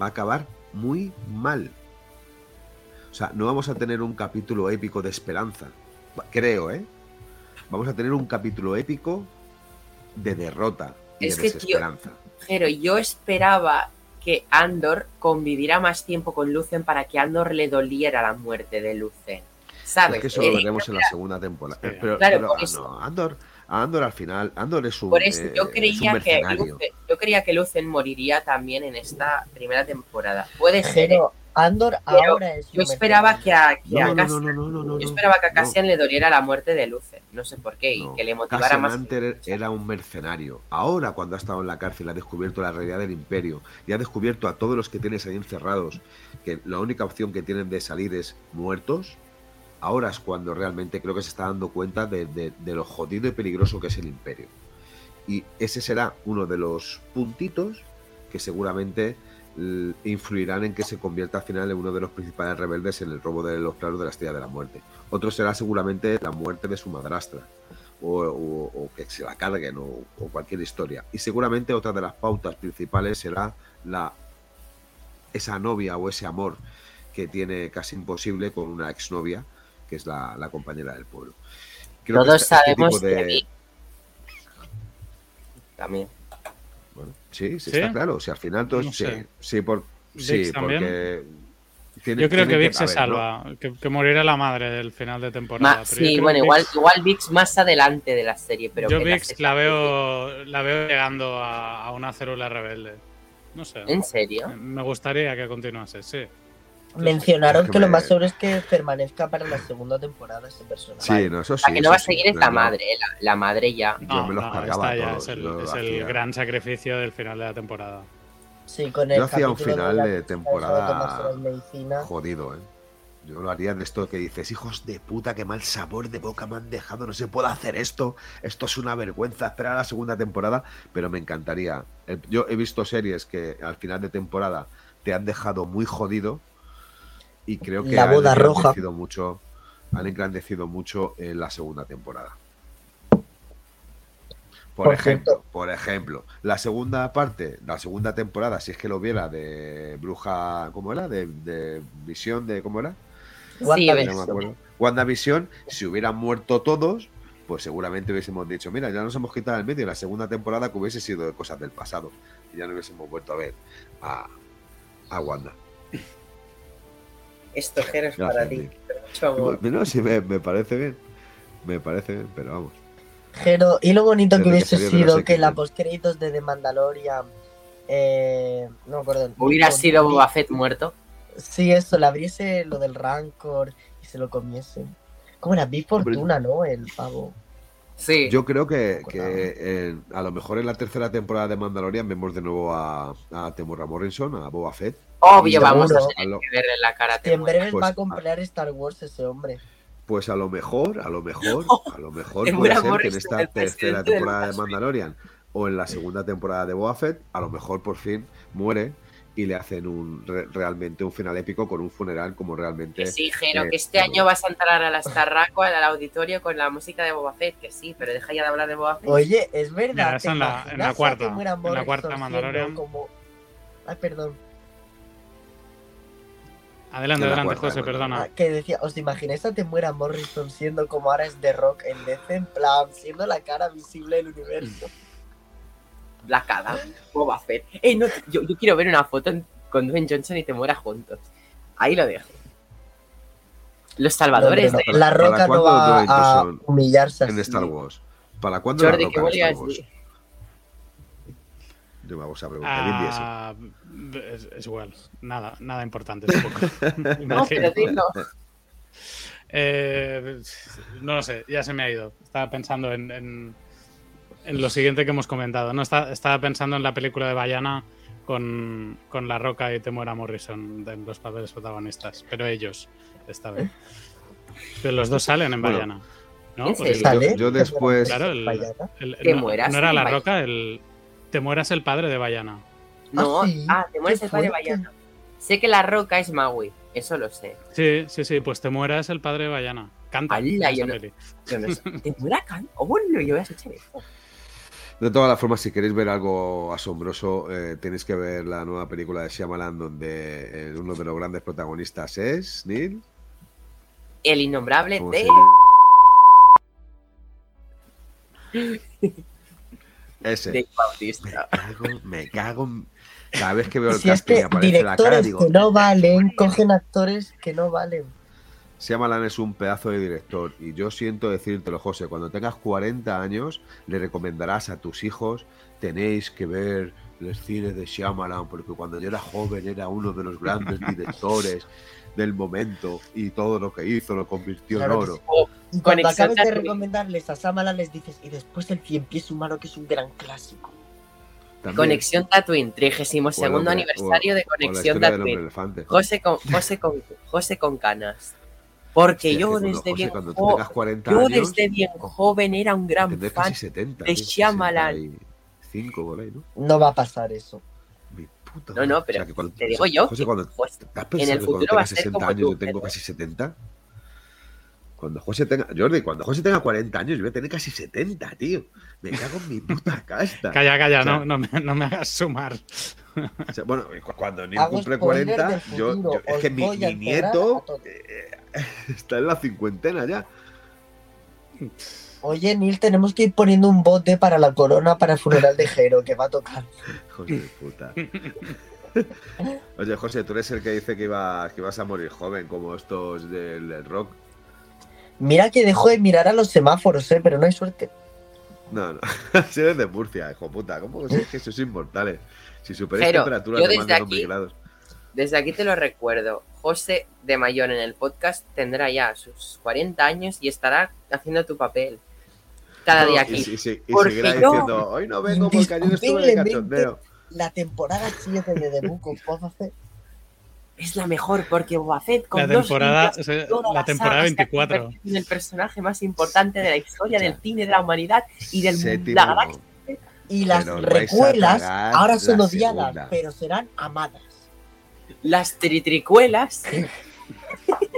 va a acabar muy mal. O sea, no vamos a tener un capítulo épico de esperanza. Creo, ¿eh? Vamos a tener un capítulo épico de derrota y Es de que, desesperanza. Pero yo esperaba que Andor conviviera más tiempo con Lucen para que Andor le doliera la muerte de Lucen. ¿Sabes? Es que eso lo Eh, veremos en la segunda temporada. Sí. Pero, Claro, pero, por ah, eso. no, Andor, Andor al final, Andor es un, Por eso eh, yo es un creía que yo creía que Lucen moriría también en esta primera temporada. Puede ser. ¿eh? Pero Andor Pero ahora es. Yo esperaba que a, que No, no, no, Cassian- no, no, no, no, yo esperaba que a No. Cassian le doliera la muerte de Lucen. No sé por qué. Y No. que le motivara Cassian más. Hunter era un mercenario. Ahora, cuando ha estado en la cárcel, ha descubierto la realidad del imperio y ha descubierto a todos los que tienes ahí encerrados que la única opción que tienen de salir es muertos. Ahora es cuando realmente creo que se está dando cuenta de, lo jodido y peligroso que es el imperio. Y ese será uno de los puntitos que seguramente l- influirán en que se convierta al final en uno de los principales rebeldes en el robo de los claros de la Estrella de la Muerte. Otro será seguramente la muerte de su madrastra o que se la carguen o, o cualquier historia. Y seguramente otra de las pautas principales será la esa novia o ese amor que tiene casi imposible con una exnovia que es la, la compañera del pueblo. Creo Todos esta- este sabemos tipo de- que También. Bueno, sí, sí, ¿Sí? está claro. Si al final todos, No sí, sé. sí, porque tiene- Yo creo tiene que Vix se salva, que, que morirá la madre del final de temporada. Ma- sí, bueno, igual, Vix- igual Vix más adelante de la serie, pero yo que Vix la veo, la veo llegando a, a una célula rebelde. No sé. ¿En serio? Me gustaría que continuase, sí. Mencionaron Es que que, lo más seguro es que permanezca para la segunda temporada ese personaje. Sí, no, eso sí. La que no va a sí. seguir es Yo- la madre, ¿eh? la, la madre ya. Yo me los no, cargaba ya todos, es el, es gran sacrificio del final de la temporada. Sí, con el Yo hacía un capítulo final de temporada. Jodido, ¿eh? Yo lo haría de esto que dices, hijos de puta, qué mal sabor de boca me han dejado, no se puede hacer esto, esto es una vergüenza, esperar a la segunda temporada, pero me encantaría. Eh, Yo he visto series que al final de temporada te han dejado muy jodido y creo que La boda han roja. engrandecido mucho, han engrandecido mucho en la segunda temporada. Por, Por ejemplo, cierto. por ejemplo, la segunda parte, la segunda temporada, si es que lo viera de Bruja, ¿cómo era? De, de Visión, de ¿cómo era? Sí. No. WandaVision, si hubieran muerto todos, pues seguramente hubiésemos dicho, mira, ya nos hemos quitado el medio, la segunda temporada que hubiese sido de cosas del pasado. Y ya no hubiésemos vuelto a ver a, a Wanda. Esto Jero, es para ti. Mucho amor. No, sí, me, me parece bien. Me parece bien, pero vamos. Pero, y lo bonito que Desde que hubiese sido que la X-Men. postcréditos de The Mandalorian. Eh, no me acuerdo. Hubiera sido Boba Fett muerto. Sí, eso, le abriese lo del Rancor y se lo comiese. ¿Cómo era? Big Fortuna, ¿no? El pavo. Sí. Yo creo que, Acordaba. que, eh, a lo mejor en la tercera temporada de Mandalorian vemos de nuevo a, a Temurra Morrison, a Boba Fett. Obvio, vamos a tener a lo- que verle la cara a Que en Temuera. breve Pues, va a comprar Star Wars ese hombre. Pues a lo mejor, a lo mejor, a lo mejor puede ser que en Morrison, esta tercera temporada de. Mandalorian o en la segunda temporada de Boba Fett, a lo mejor por fin muere y le hacen un re- realmente un final épico con un funeral como realmente Que sí, Jero, eh, que este año vas a entrar a las Tarraco, al auditorio con la música de Boba Fett, que sí, pero deja ya de hablar de Boba Fett. Oye, es verdad. Mira, ¿te en la- en la cuarta, en la cuarta Mandalorian. Como... Ay, perdón. Adelante, adelante, cuarta, José, perdona. Ah, que decía, ¿os imagináis a Temuera Morrison siendo como ahora es The Rock en DC? En plan, siendo la cara visible del universo. Black Adam, Boba Fett. Eh, no, yo, yo quiero ver una foto con Dwayne Johnson y te mueras juntos. Ahí lo dejo. Los salvadores No, no, no. de La ¿Para Roca no va a humillarse en. Star Wars. ¿Para cuándo la Jordi, roca ¿qué en Star a Wars? Yo me hago esa pregunta. Ah, es, es igual, nada, nada importante tampoco. No, pero dilo. Eh, no lo sé, ya se me ha ido. Estaba pensando en, en- en lo siguiente que hemos comentado. No, Está- estaba pensando en la película de Bayana con, con La Roca y Temuera Morrison en los papeles protagonistas, pero ellos esta vez. Pero los dos salen en Bueno. Bayana. ¿no? ¿En Porque serio? Yo- ¿Sale? yo después- Claro, el- el- Te no, mueras no era en La. Roca, el Temuera es el padre de Bayana. No, Ah, sí. ah, te mueres el padre fuerte. Bayana. Sé que la roca es Maui, eso lo sé. Sí, sí, sí, pues Temuera es el padre de Bayana. Canta en Ala, esa yo no- peli. Yo no sé. ¿Te muera can? Oh, bueno, yo voy a escuchar eso. De todas las formas, si queréis ver algo asombroso, eh, tenéis que ver la nueva película de Shyamalan, donde eh, uno de los grandes protagonistas es Neil. El innombrable. Ese. Dave Me Bautista. cago, me cago. Cada vez que veo el si es casting y que aparece la cara, digo. que no valen, cogen actores que no valen. Shyamalan es un pedazo de director y yo siento decírtelo, José, cuando tengas 40 años le recomendarás a tus hijos tenéis que ver los cines de Shyamalan porque cuando yo era joven era uno de los grandes directores del momento y todo lo que hizo lo convirtió Claro en oro. sí. Cuando acabes de recomendarles a Samala les dices, y después el cien pies humano, que es un gran clásico. También. Conexión Tatooine, 32 O el hombre- aniversario de o- Conexión Tatooine. José con, José con, José con canas. Porque Hostia, yo que cuando, desde José, bien cuando tú jo- tengas 40 yo años, desde bien joven era un gran fan. casi 70. de tío, Shyamalan. 65 por ahí, ¿no? No va a pasar eso. Mi puta No, no, pero O sea, que cuando- te digo yo José, que, cuando, pues, ¿Te has en pensado el que cuando futuro va a tenga ser 60 como años tú, yo tengo pero- casi 70? Cuando José tenga. Jordi, cuando José tenga 40 años, yo voy a tener casi 70, tío. Me cago en mi puta casta. Calla, calla, O sea, no, no, me, no me hagas sumar. O sea, bueno, cu- cuando Neil cumple spoiler 40, del yo, es que mi, nieto eh, está en la cincuentena ya. Oye, Neil, tenemos que ir poniendo un bote para la corona para el funeral de Jero, que va a tocar. De puta. Oye, José, tú eres el que dice que, iba, que ibas a morir joven, como estos del, del rock. Mira que dejo de mirar a los semáforos, eh, pero no hay suerte. No, no. si eres de Murcia, hijo puta. ¿Cómo es que sois inmortales? Si superáis temperaturas yo de más de desde 2000 aquí- grados. Desde aquí te lo recuerdo. José de Mayón en el podcast tendrá ya sus 40 años y estará haciendo tu papel. Cada No, día aquí. y- y- y Porque seguirá yo- diciendo, hoy no vengo porque ayer estuve de Indiscutiblemente- cachondeo. La temporada 7 de The Book of Es la mejor porque Boba Fett con La dos temporada, libros, o sea, toda la temporada saga se ha 24. convertido en el personaje más importante de la historia del cine de la humanidad y del Séptimo. la galaxia. y las recuelas ahora son odiadas, segunda. pero serán amadas. Las tritricuelas.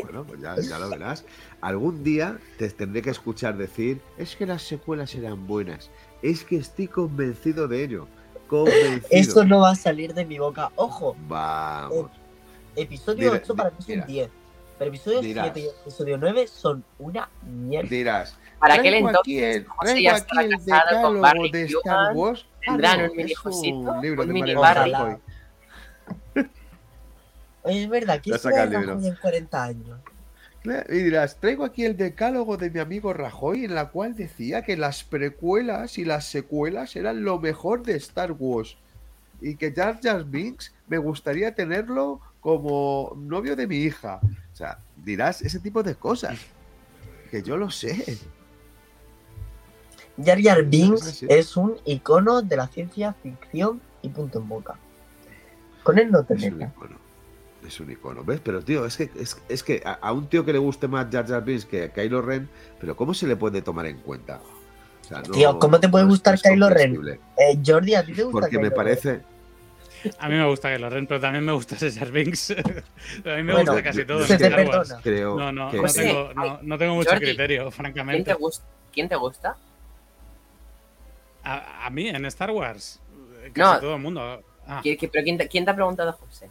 Bueno, pues ya, ya lo verás. Algún día te tendré que escuchar decir, es que las secuelas eran buenas. Es que estoy convencido de ello. Convencido. Eso no va a salir de mi boca. Ojo, Vamos. Episodio Mira, 8 para mí es un 10. Pero episodio Dirás. 7 y episodio 9 son una mierda. Dirás, Para aquel traigo entonces, aquí el, aquí el casado con decálogo Barry de Star Wars. Ah, tendrán no, un mini Josito, un libro un de mini Barry. Rajoy. Oye, es verdad, ¿quién se en 40 años? Y dirás, traigo aquí el decálogo de mi amigo Rajoy, en la cual decía que las precuelas y las secuelas eran lo mejor de Star Wars. Y que Jar Jar Binks me gustaría tenerlo como novio de mi hija. O sea, dirás ese tipo de cosas. Que yo lo sé. Jar Jar Binks es un icono de la ciencia ficción y punto en boca. Con él no te Es un icono. Es un icono, ¿ves? Pero, tío, es que, es, es que a, a un tío que le guste más Jar Jar Binks que Kylo Ren, pero ¿cómo se le puede tomar en cuenta? O sea, no- Tío, ¿cómo te puede no gustar Kylo Ren? Eh, Jordi, ¿a ti te gusta Porque me Kylo Ren? A mí me gusta Kylo Ren, pero también me gusta Cesar Binks. a mí me Bueno, gusta casi todo. en se te Star Wars. perdona. Creo No, no, que no, tengo, no, no tengo mucho Jordi, criterio, ¿Quién francamente. te, gusta? ¿Quién te gusta? A, a mí, en Star Wars, casi No. todo el mundo. Ah, ¿Quién- quién- ¿Pero quién te, quién te ha preguntado, José?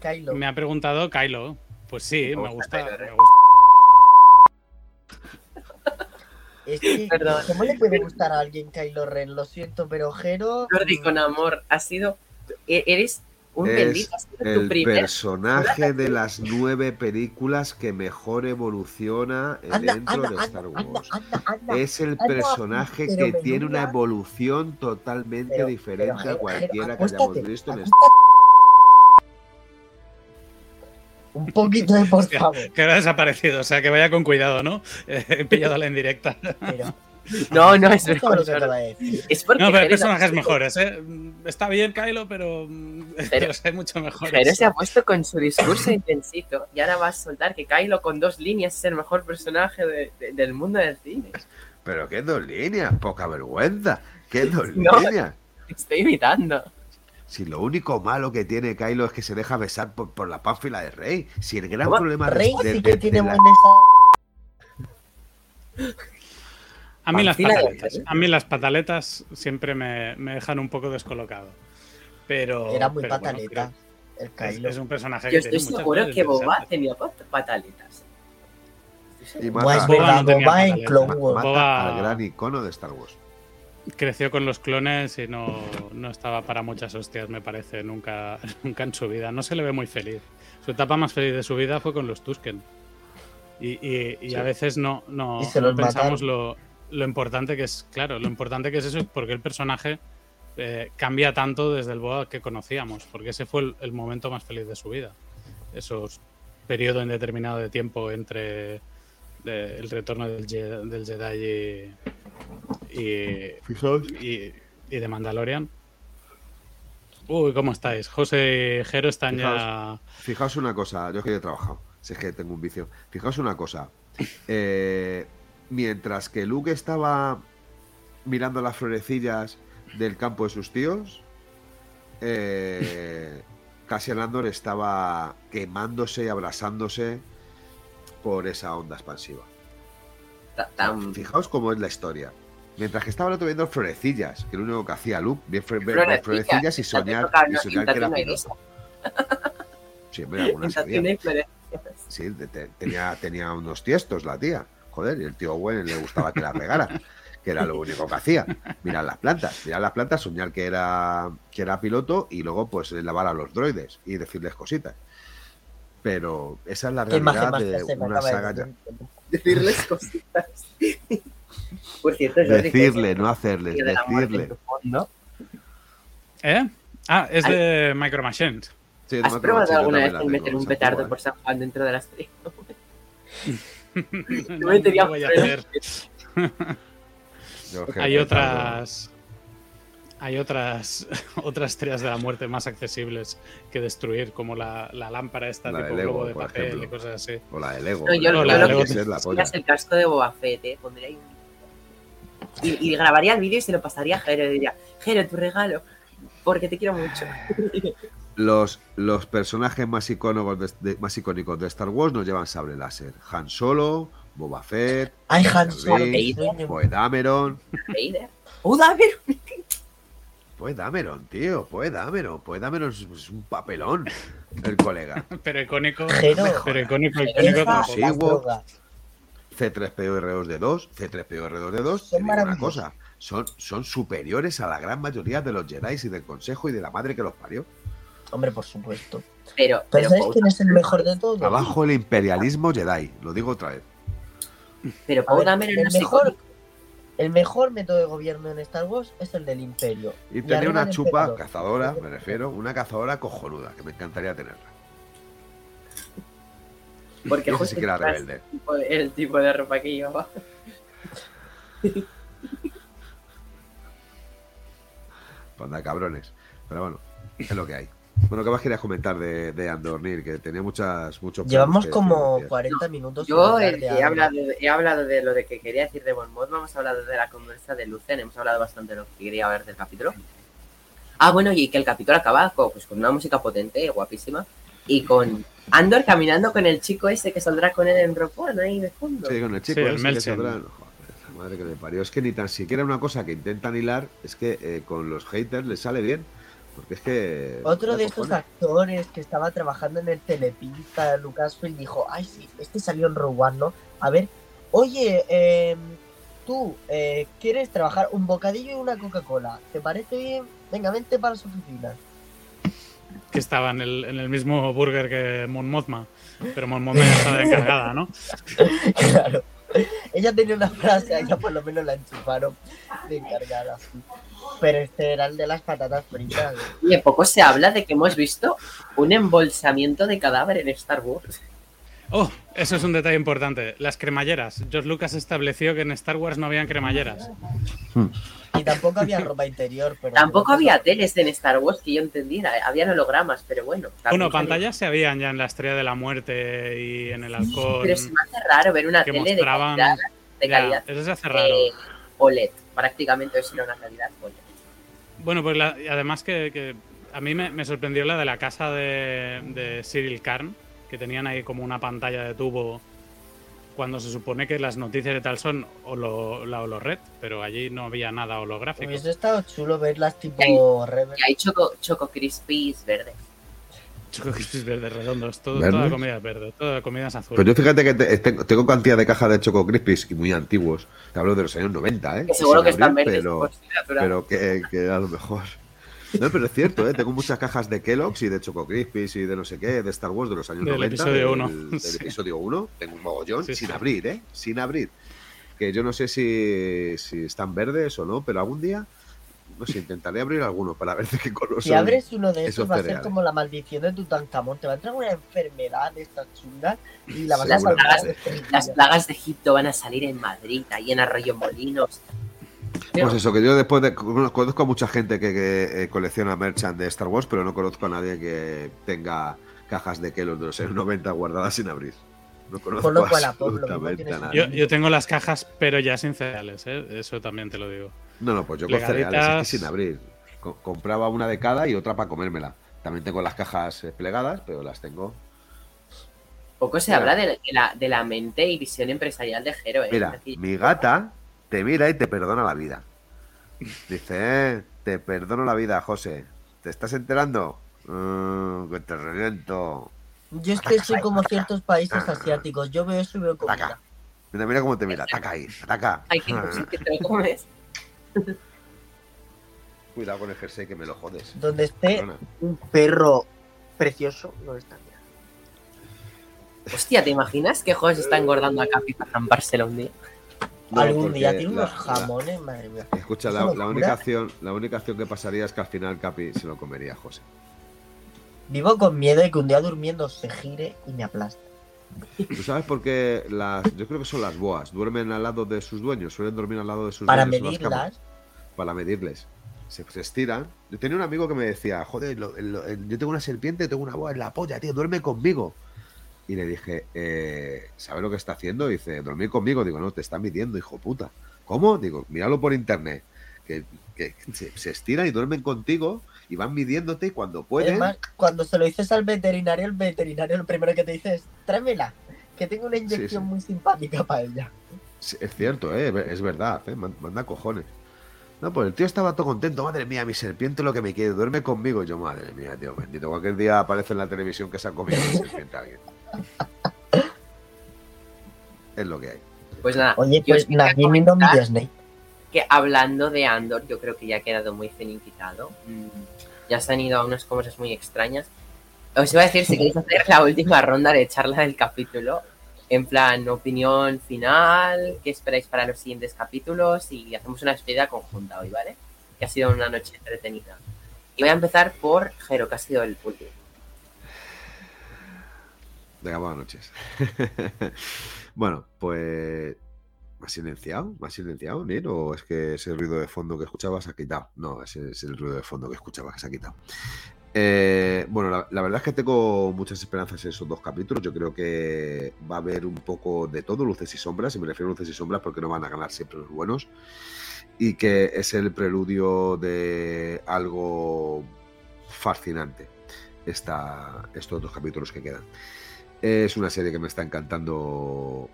Kylo. me ha preguntado Kylo. Pues sí, Me me gusta gusta. Kylo Ren. me gusta. Es que, Perdón. ¿cómo le puede gustar a alguien Kylo Ren? Lo siento, pero Jero. Jordi, con amor, has sido. E- Eres un Es bendito. Tu el personaje de las nueve películas que mejor evoluciona Anda, dentro anda, de Star anda, Wars. anda, anda. Es el anda, personaje que tiene una evolución totalmente Pero- diferente pero, a cualquiera que hayamos visto en acuéstate. Un poquito de por favor. Que ha desaparecido, o sea que vaya con cuidado, ¿no? He pillado la indirecta. Pero, No, no, es ¿sabes todo lo que verdad. acaba de decir? Es porque. No, pero hay personajes mejores, ¿eh? Está bien Kylo, pero, pero hay mucho mejores. Jero se ha puesto con su discurso intensito y ahora va a soltar que Kylo con dos líneas es el mejor personaje de- de- del mundo del cine. Pero qué dos líneas, poca vergüenza. Qué dos No. líneas. Estoy imitando. Si lo único malo que tiene Kylo es que se deja besar por, por la pánfila de Rey. Si el gran ¿Cómo? problema de, Rey de- sí que de tiene la- buen A mí las Pancina de pataletas. Jero. A mí las pataletas siempre me, me dejan un poco descolocado. Pero. Era muy pero bueno, pataleta. El es, un personaje Yo que estoy seguro que Boba interesantes. tenía pat- pataletas. Y mata, Boba verdad, no tenía Boba en. Clone Wars. mata Boba- al gran icono de Star Wars. Creció con los clones y no, no estaba para muchas hostias, me parece, nunca, nunca en su vida. No se le ve muy feliz. Su etapa más feliz de su vida fue con los Tusken. Y, y- y Sí. a veces no, no, no pensamos lo, lo importante que es, claro, lo importante que es eso, porque el personaje eh, cambia tanto desde el Boa que conocíamos, porque ese fue el, el momento más feliz de su vida. Esos periodo indeterminado de tiempo entre de- el retorno del, Je- del Jedi y, y, Fijaos. y, y de Mandalorian. Uy, ¿cómo estáis? José y Jero están ya. Fijaos una cosa, yo que he trabajado, si es que tengo un vicio. Fijaos una cosa. eh, mientras que Luke estaba mirando las florecillas del campo de sus tíos, eh, Cassian Andor estaba quemándose y abrasándose por esa onda expansiva. Tan- Fijaos cómo es la historia. Mientras que estaba el otro viendo florecillas, que lo único que hacía Luke, ver, Florecillas, florecillas y soñar, y soñar que era algunas. Sí, te- te- tenía, tenía unos tiestos la tía. Joder, y el tío Gwen le gustaba que la regara, que era lo único que hacía. Mirar las plantas, mirar las plantas, soñar que era, que era piloto y luego pues lavar a los droides y decirles cositas. Pero esa es la realidad más de una de saga. ya- venir. Decirles cositas. Por cierto, que Decirle, no hacerles, de decirle. ¿Eh? Ah, es de Micro Machines. Sí, ¿Has probado yo alguna vez meter un petardo por San Juan dentro de la estrella? No, No me tenía voy a hacer. Yo, Hay otras. Hay otras otras estrellas de la muerte más accesibles que destruir, como la, la lámpara esta La de tipo Lego, globo de papel ejemplo. y cosas así. O la de Lego. No, yo- yo la de lo Lego que- es la polla. El casco de Boba Fett, ¿eh? Pondría ahí. Y, y grabaría el vídeo y se lo pasaría a Jero y diría, Jero, tu regalo, porque te quiero mucho. Los, los personajes más icónicos de, de- más icónicos de Star Wars nos llevan sable láser. Han Solo, Boba Fett, Ay, Han Solo. Poe Dameron. ¡Oh, Dameron! Poe Dameron, tío. Poe Dameron. Poe Dameron es, un papelón, el colega. Pero icónico. Jero. Pero icónico, icónico drogas. C3PO R2D2, C3PO R2D2, Son te digo una cosa, son, son superiores a la gran mayoría de los Jedi y del Consejo y de la madre que los parió. Hombre, por supuesto. Pero, Pero pero, ¿sabes Paul- quién es el mejor de todos? Abajo el imperialismo Jedi, lo digo otra vez. pero Paul Dameron el mejor, el mejor método de gobierno en Star Wars es el del Imperio. Y tenía arriba una chupa emperador. cazadora, me refiero, una cazadora cojonuda, que me encantaría tenerla. Porque Ese sí justo que era era rebelde. el tipo de- el tipo de ropa que llevaba. Panda cabrones. Pero bueno, es lo que hay. Bueno, ¿qué más querías comentar de, de Andor Nir? Que tenía muchas, muchos Llevamos como decir, 40 minutos. Yo hablar de he, hablado, de- he hablado de lo de que quería decir de Bon Mod, hemos hablado de la conversa de Lucen, hemos hablado bastante de lo que quería ver del capítulo. Ah, bueno, y que el capítulo acaba con, pues, con una música potente, guapísima, y con Andor caminando con el chico ese que saldrá con él en One ahí de fondo. Sí, con el chico Sí, el ese que saldrá- madre que le parió. Es que ni tan siquiera una cosa que intentan hilar es que eh, con los haters les sale bien. Porque es que. Otro de estos actores que estaba trabajando en el Telepizza, Lucasfilm, dijo, ay sí, este salió en Rogue One, ¿no? A ver, oye, eh, tú, eh, ¿quieres trabajar un bocadillo y una Coca-Cola? ¿Te parece bien? Venga, vente para su oficina. Que estaba en el, en el mismo burger que Mon Mothma. Pero Mon Mothma ya estaba encargada, ¿no? claro. Ella tenía una frase, a ella por lo menos la enchufaron de encargada. Pero este era el de las patatas fritas. Oye, poco se habla de que hemos visto un embolsamiento de cadáver en Star Wars. Oh, eso es un detalle importante. Las cremalleras. George Lucas estableció que en Star Wars no habían cremalleras. Y tampoco había ropa interior. Pero Tampoco había teles en Star Wars que yo entendiera, habían hologramas, pero bueno. Bueno, pantallas se habían ya en la Estrella de la Muerte y en el Halcón. Pero se me hace raro ver una que tele de mostraban- calidad, de Ya, calidad eso se hace raro. eh, OLED. Prácticamente eso era una calidad OLED. Bueno, pues la- además que, que a mí me, me sorprendió la de la casa de, de Cyril Karn, que tenían ahí como una pantalla de tubo cuando se supone que las noticias y tal son holo- la holored, pero allí no había nada holográfico. Hubiese estado chulo verlas tipo. Y hay choco, choco crispies verdes. Choco Crispies verdes redondos, todo, ¿Verdes? toda comida es verde, toda comida es azul. Pues yo fíjate que te- tengo, tengo cantidad de cajas de Choco Crispies y muy antiguos. Te hablo de los años 90, ¿eh? Que seguro que están verdes. Pero, por sí, natural. pero que, que a lo mejor. No, pero es cierto, ¿eh? Tengo muchas cajas de Kellogg's y de Choco Crispies y de no sé qué, de Star Wars de los años Del 90. episodio del- uno. Del, Sí. episodio 1. Tengo un mogollón Sí, sin sí. abrir, ¿eh? Sin abrir. Que yo no sé si, si están verdes o no, pero algún día, no sé, intentaré abrir alguno para ver de qué color Si son. abres uno de esos va a ser como la maldición de Tutankamón. Te va a entrar una enfermedad de estas chungas y la vas Sí, a salvar. seguramente. Las plagas de Egipto van a salir en Madrid, ahí en Arroyo Molinos. Pues eso, que yo después de, conozco a mucha gente que, que, eh, colecciona merchant de Star Wars, pero no conozco a nadie que tenga cajas de Kellogg's de los años 90 guardadas sin abrir. No conozco Con lo cual, absolutamente a nadie. Yo, yo tengo las cajas, pero ya sin cereales, ¿eh? eso también te lo digo. No, no, pues yo con Plegaditas. cereales, es que sin abrir. Co- compraba una de cada y otra para comérmela. También tengo las cajas eh, plegadas, pero las tengo. Poco se Mira. habla de, de la, de la mente y visión empresarial de Jero, ¿eh? Mira, mi gata te mira y te perdona la vida. Dice, eh, te perdono la vida, José. ¿Te estás enterando? Mm, que te reviento. Yo es que soy como ciertos países asiáticos. Yo veo eso y veo comida. Ataca. Mira, mira cómo te mira. Ataca ahí. Ataca. Ay, qué cosa que te lo comes. Cuidado con el jersey que me lo jodes. Donde esté Perdona. un perro precioso, no está bien. Hostia, ¿te imaginas que Jos está engordando a Capi para zampárselo un día? No, Algún día tiene la- unos jamones, madre mía. la- escucha, la, la única acción, la única acción que pasaría es que al final Capi se lo comería a José. Vivo con miedo de que un día durmiendo se gire y me aplaste. ¿Tú sabes por qué las, yo creo que son las boas, duermen al lado de sus dueños, suelen dormir al lado de sus Para dueños las camas? medirlas, para medirles. Se, se estiran. Yo tenía un amigo que me decía, joder, lo- lo- yo tengo una serpiente, tengo una boa en la polla, tío, duerme conmigo. Y le dije, eh, ¿sabe lo que está haciendo? dice, dormir conmigo. Digo, no, te está midiendo, hijo puta. ¿Cómo? Digo, míralo por internet. Que, que se, se estiran y duermen contigo y van midiéndote y cuando pueden. Además, cuando se lo dices al veterinario, el veterinario lo primero que te dice es, tráemela, que tengo una inyección sí. muy simpática para ella. Sí, Es cierto, eh, es verdad, eh, man- manda cojones. No, pues el tío estaba todo contento, madre mía, mi serpiente lo que me quiere, duerme conmigo. Yo, madre mía, tío, bendito. Cualquier día aparece en la televisión que se ha comido una serpiente a alguien. Es lo que hay. Pues nada, Oye, pues Nagini no Snake. que hablando de Andor, yo creo que ya ha quedado muy finiquitado. Mm, Ya se han ido a unas cosas muy extrañas. Os iba a decir si queréis hacer la última ronda de charla del capítulo. En plan, opinión final, qué esperáis para los siguientes capítulos y hacemos una despedida conjunta hoy, ¿vale? Que ha sido una noche entretenida. Y voy a empezar por Jero, que ha sido el último. Venga, buenas noches. bueno, pues. ¿Me has silenciado? ¿Me has silenciado, Nir? ¿O es que ese ruido de fondo que escuchabas se ha quitado? No, ese es el ruido de fondo que escuchabas que se ha quitado. Eh, bueno, la, la verdad es que tengo muchas esperanzas en esos dos capítulos. Yo creo que va a haber un poco de todo, luces y sombras, y me refiero a luces y sombras porque no van a ganar siempre los buenos. Y que es el preludio de algo fascinante esta, estos dos capítulos que quedan. Es una serie que me está encantando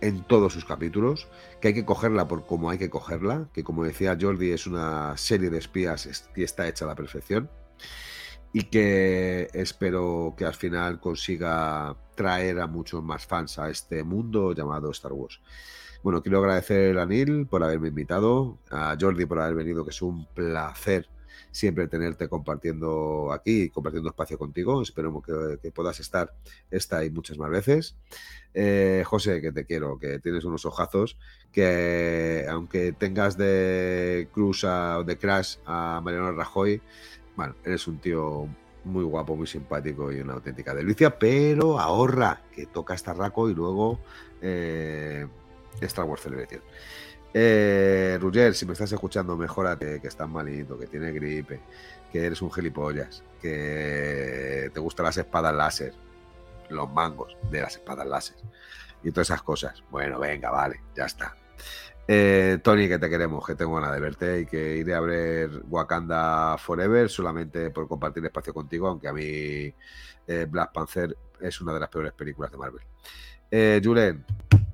en todos sus capítulos, que hay que cogerla por como hay que cogerla, que como decía Jordi es una serie de espías es- y está hecha a la perfección y que espero que al final consiga traer a muchos más fans a este mundo llamado Star Wars. Bueno, quiero agradecer a Neil por haberme invitado, a Jordi por haber venido, que es un placer siempre tenerte compartiendo aquí, compartiendo espacio contigo. Espero que, puedas estar esta y muchas más veces. Eh, José, que te quiero, que tienes unos ojazos, que aunque tengas de Cruz a, de Crash a Mariano Rajoy, bueno, eres un tío muy guapo, muy simpático y una auténtica delicia, pero ahorra, que toca Starraco y luego eh, Star Wars Celebration. Eh, si me estás escuchando, mejórate, que estás malito, que tienes gripe, que eres un gilipollas, que te gustan las espadas láser, los mangos de las espadas láser y todas esas cosas. Bueno, venga, vale, ya está. Eh, Tony, que te queremos, que tengo ganas de verte y que iré a ver Wakanda Forever solamente por compartir espacio contigo, aunque a mí eh, Black Panther es una de las peores películas de Marvel. Eh,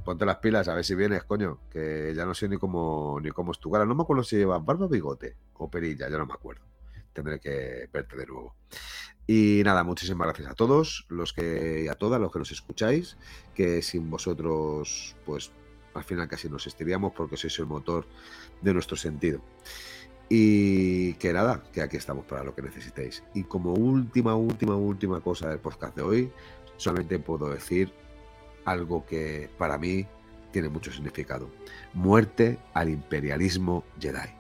ponte las pilas, a ver si vienes, coño, que ya no sé ni cómo, ni cómo es tu cara. No me acuerdo si llevas barba o bigote o perilla, ya no me acuerdo. Tendré que verte de nuevo. Y nada, muchísimas gracias a todos, los que y a todas los que nos escucháis, que sin vosotros, pues al final casi nos estiríamos porque sois el motor de nuestro sentido. Y que nada, que aquí estamos para lo que necesitéis. Y como última, última, última cosa del podcast de hoy, solamente puedo decir algo que para mí tiene mucho significado. Muerte al imperialismo Jedi.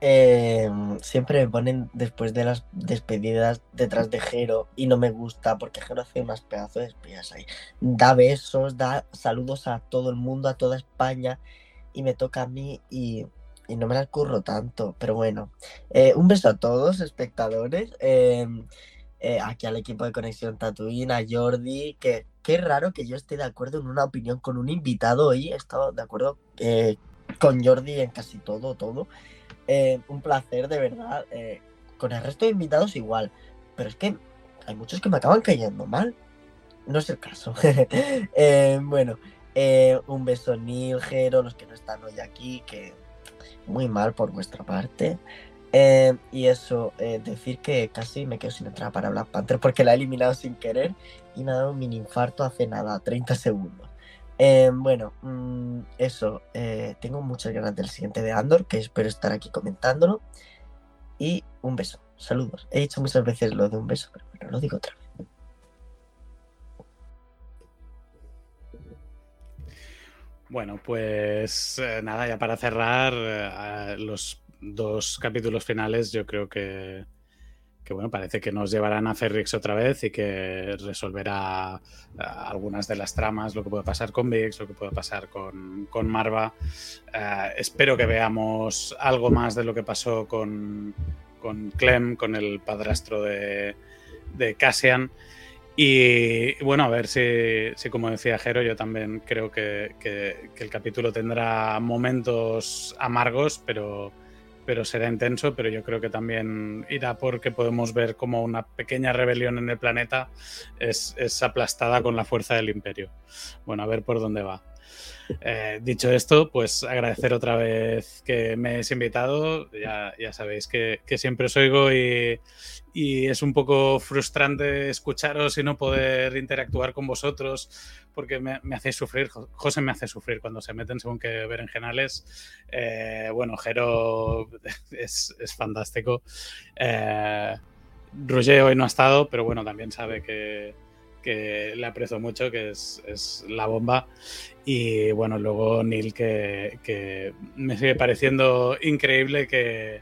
Eh, siempre me ponen después de las despedidas detrás de Jero y no me gusta porque Jero hace unas pedazos de espías ahí. Da besos, da saludos a todo el mundo, a toda España y me toca a mí y, y no me las curro tanto. Pero bueno, Eh, un beso a todos, espectadores. eh, eh, aquí al equipo de Conexión Tatooine, a Jordi, que qué raro que yo esté de acuerdo en una opinión con un invitado hoy. He estado de acuerdo eh, con Jordi en casi todo, todo. Un placer, de verdad. con el resto de invitados igual. Pero es que hay muchos que me acaban cayendo mal. No es el caso. Bueno, un beso Neil, Jero, los que no están hoy aquí, que muy mal por vuestra parte. Eh, y eso, eh, decir que casi me quedo sin entrada para Black Panther porque la he eliminado sin querer y me ha dado un mini infarto hace nada, 30 segundos. Eh, bueno, mm, eso, tengo muchas ganas del siguiente de Andor, que espero estar aquí comentándolo. Y un beso, saludos. He dicho muchas veces lo de un beso, pero bueno, lo digo otra vez. Bueno, pues eh, nada, ya para cerrar, eh, los dos capítulos finales yo creo que, que, bueno, parece que nos llevarán a Ferrix otra vez y que resolverá eh, algunas de las tramas, lo que puede pasar con Vix, lo que puede pasar con, con Marva. Espero que veamos algo más de lo que pasó con, con Clem, con el padrastro de, de Cassian. Y bueno, a ver si, si, como decía Jero, yo también creo que, que, el capítulo tendrá momentos amargos, pero, pero será intenso, pero yo creo que también irá porque podemos ver como una pequeña rebelión en el planeta es, es aplastada con la fuerza del imperio. Bueno, a ver por dónde va. Eh, dicho esto, pues agradecer otra vez que me hayáis invitado. Ya, ya sabéis que, que, siempre os oigo y, y, es un poco frustrante escucharos y no poder interactuar con vosotros porque me, me hacéis sufrir. José me hace sufrir cuando se meten según que berenjenales. Eh, bueno, Jero es, es fantástico. Eh, Roger hoy no ha estado, pero bueno, también sabe que, que le aprecio mucho, que es, es, la bomba. Y bueno, luego Neil, que, que me sigue pareciendo increíble que,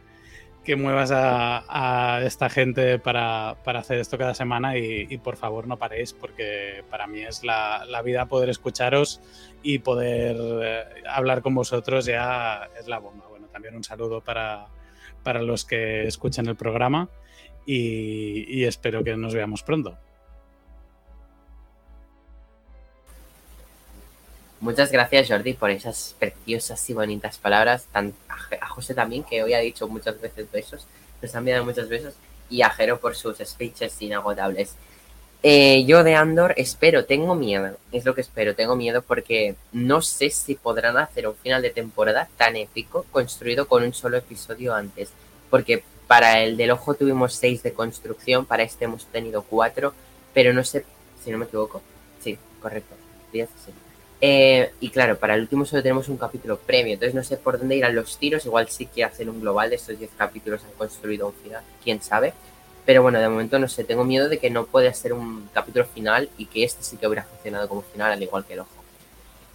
que muevas a, esta gente para, para, hacer esto cada semana y, por favor no paréis porque para mí es la, la vida poder escucharos y poder eh, hablar con vosotros ya es la bomba. Bueno, también un saludo para, para los que escuchan el programa y espero que nos veamos pronto. Muchas gracias Jordi por esas preciosas y bonitas palabras, Tan, a José también, que hoy ha dicho muchas veces besos, nos han enviado muchos besos, y a Jero por sus speeches inagotables. Eh, yo de Andor espero, tengo miedo, es lo que espero, tengo miedo porque no sé si podrán hacer un final de temporada tan épico construido con un solo episodio antes, porque para el del ojo tuvimos seis de construcción, para este hemos tenido cuatro, pero no sé, si no me equivoco, sí, correcto, diez, sí. Eh, y claro, para el último solo tenemos un capítulo premio, entonces no sé por dónde irán los tiros, igual sí que hacen un global de estos 10 capítulos han construido un final, quién sabe. Pero bueno, de momento no sé, tengo miedo de que no pueda ser un capítulo final y que este sí que hubiera funcionado como final, al igual que el ojo.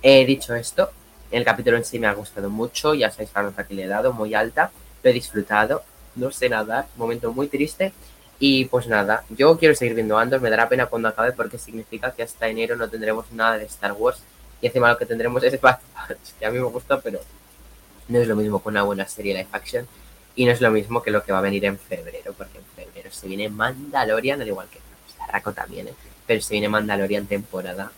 He dicho esto, el capítulo en sí me ha gustado mucho, ya sabéis la nota que le he dado, muy alta, lo he disfrutado, no sé nada, momento muy triste. Y pues nada, yo quiero seguir viendo Andor, me dará pena cuando acabe porque significa que hasta enero no tendremos nada de Star Wars y encima lo que tendremos es que a mí me gusta, pero no es lo mismo que una buena serie live action. Y no es lo mismo que lo que va a venir en febrero, porque en febrero se viene Mandalorian, al igual que Raco también, ¿eh? pero se viene Mandalorian temporada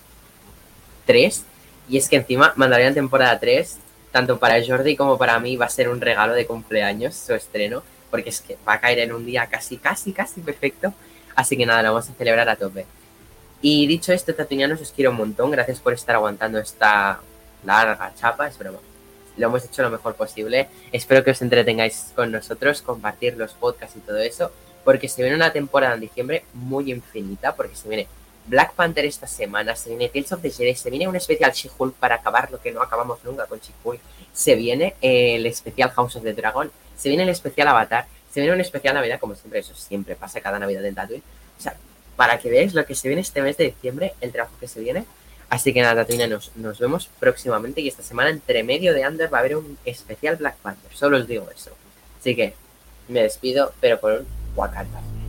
3. Y es que encima Mandalorian temporada 3, tanto para Jordi como para mí, va a ser un regalo de cumpleaños su estreno, porque es que va a caer en un día casi, casi, casi perfecto. Así que nada, lo vamos a celebrar a tope. Y dicho esto, tatunianos, os quiero un montón. Gracias por estar aguantando esta larga chapa, es broma. Lo hemos hecho lo mejor posible. Espero que os entretengáis con nosotros, compartir los podcasts y todo eso, porque se viene una temporada en diciembre muy infinita, porque se viene Black Panther esta semana, se viene Tales of the Jedi, se viene un especial She-Hulk para acabar lo que no acabamos nunca con She-Hulk, se viene el especial House of the Dragon, se viene el especial Avatar, se viene un especial Navidad, como siempre, eso siempre pasa cada Navidad en Tatooine. O sea, para que veáis lo que se viene este mes de diciembre, el trabajo que se viene. Así que nada, Tatuina, nos, vemos próximamente y esta semana entre medio de Under va a haber un especial Black Panther, solo os digo eso. Así que me despido, pero por un.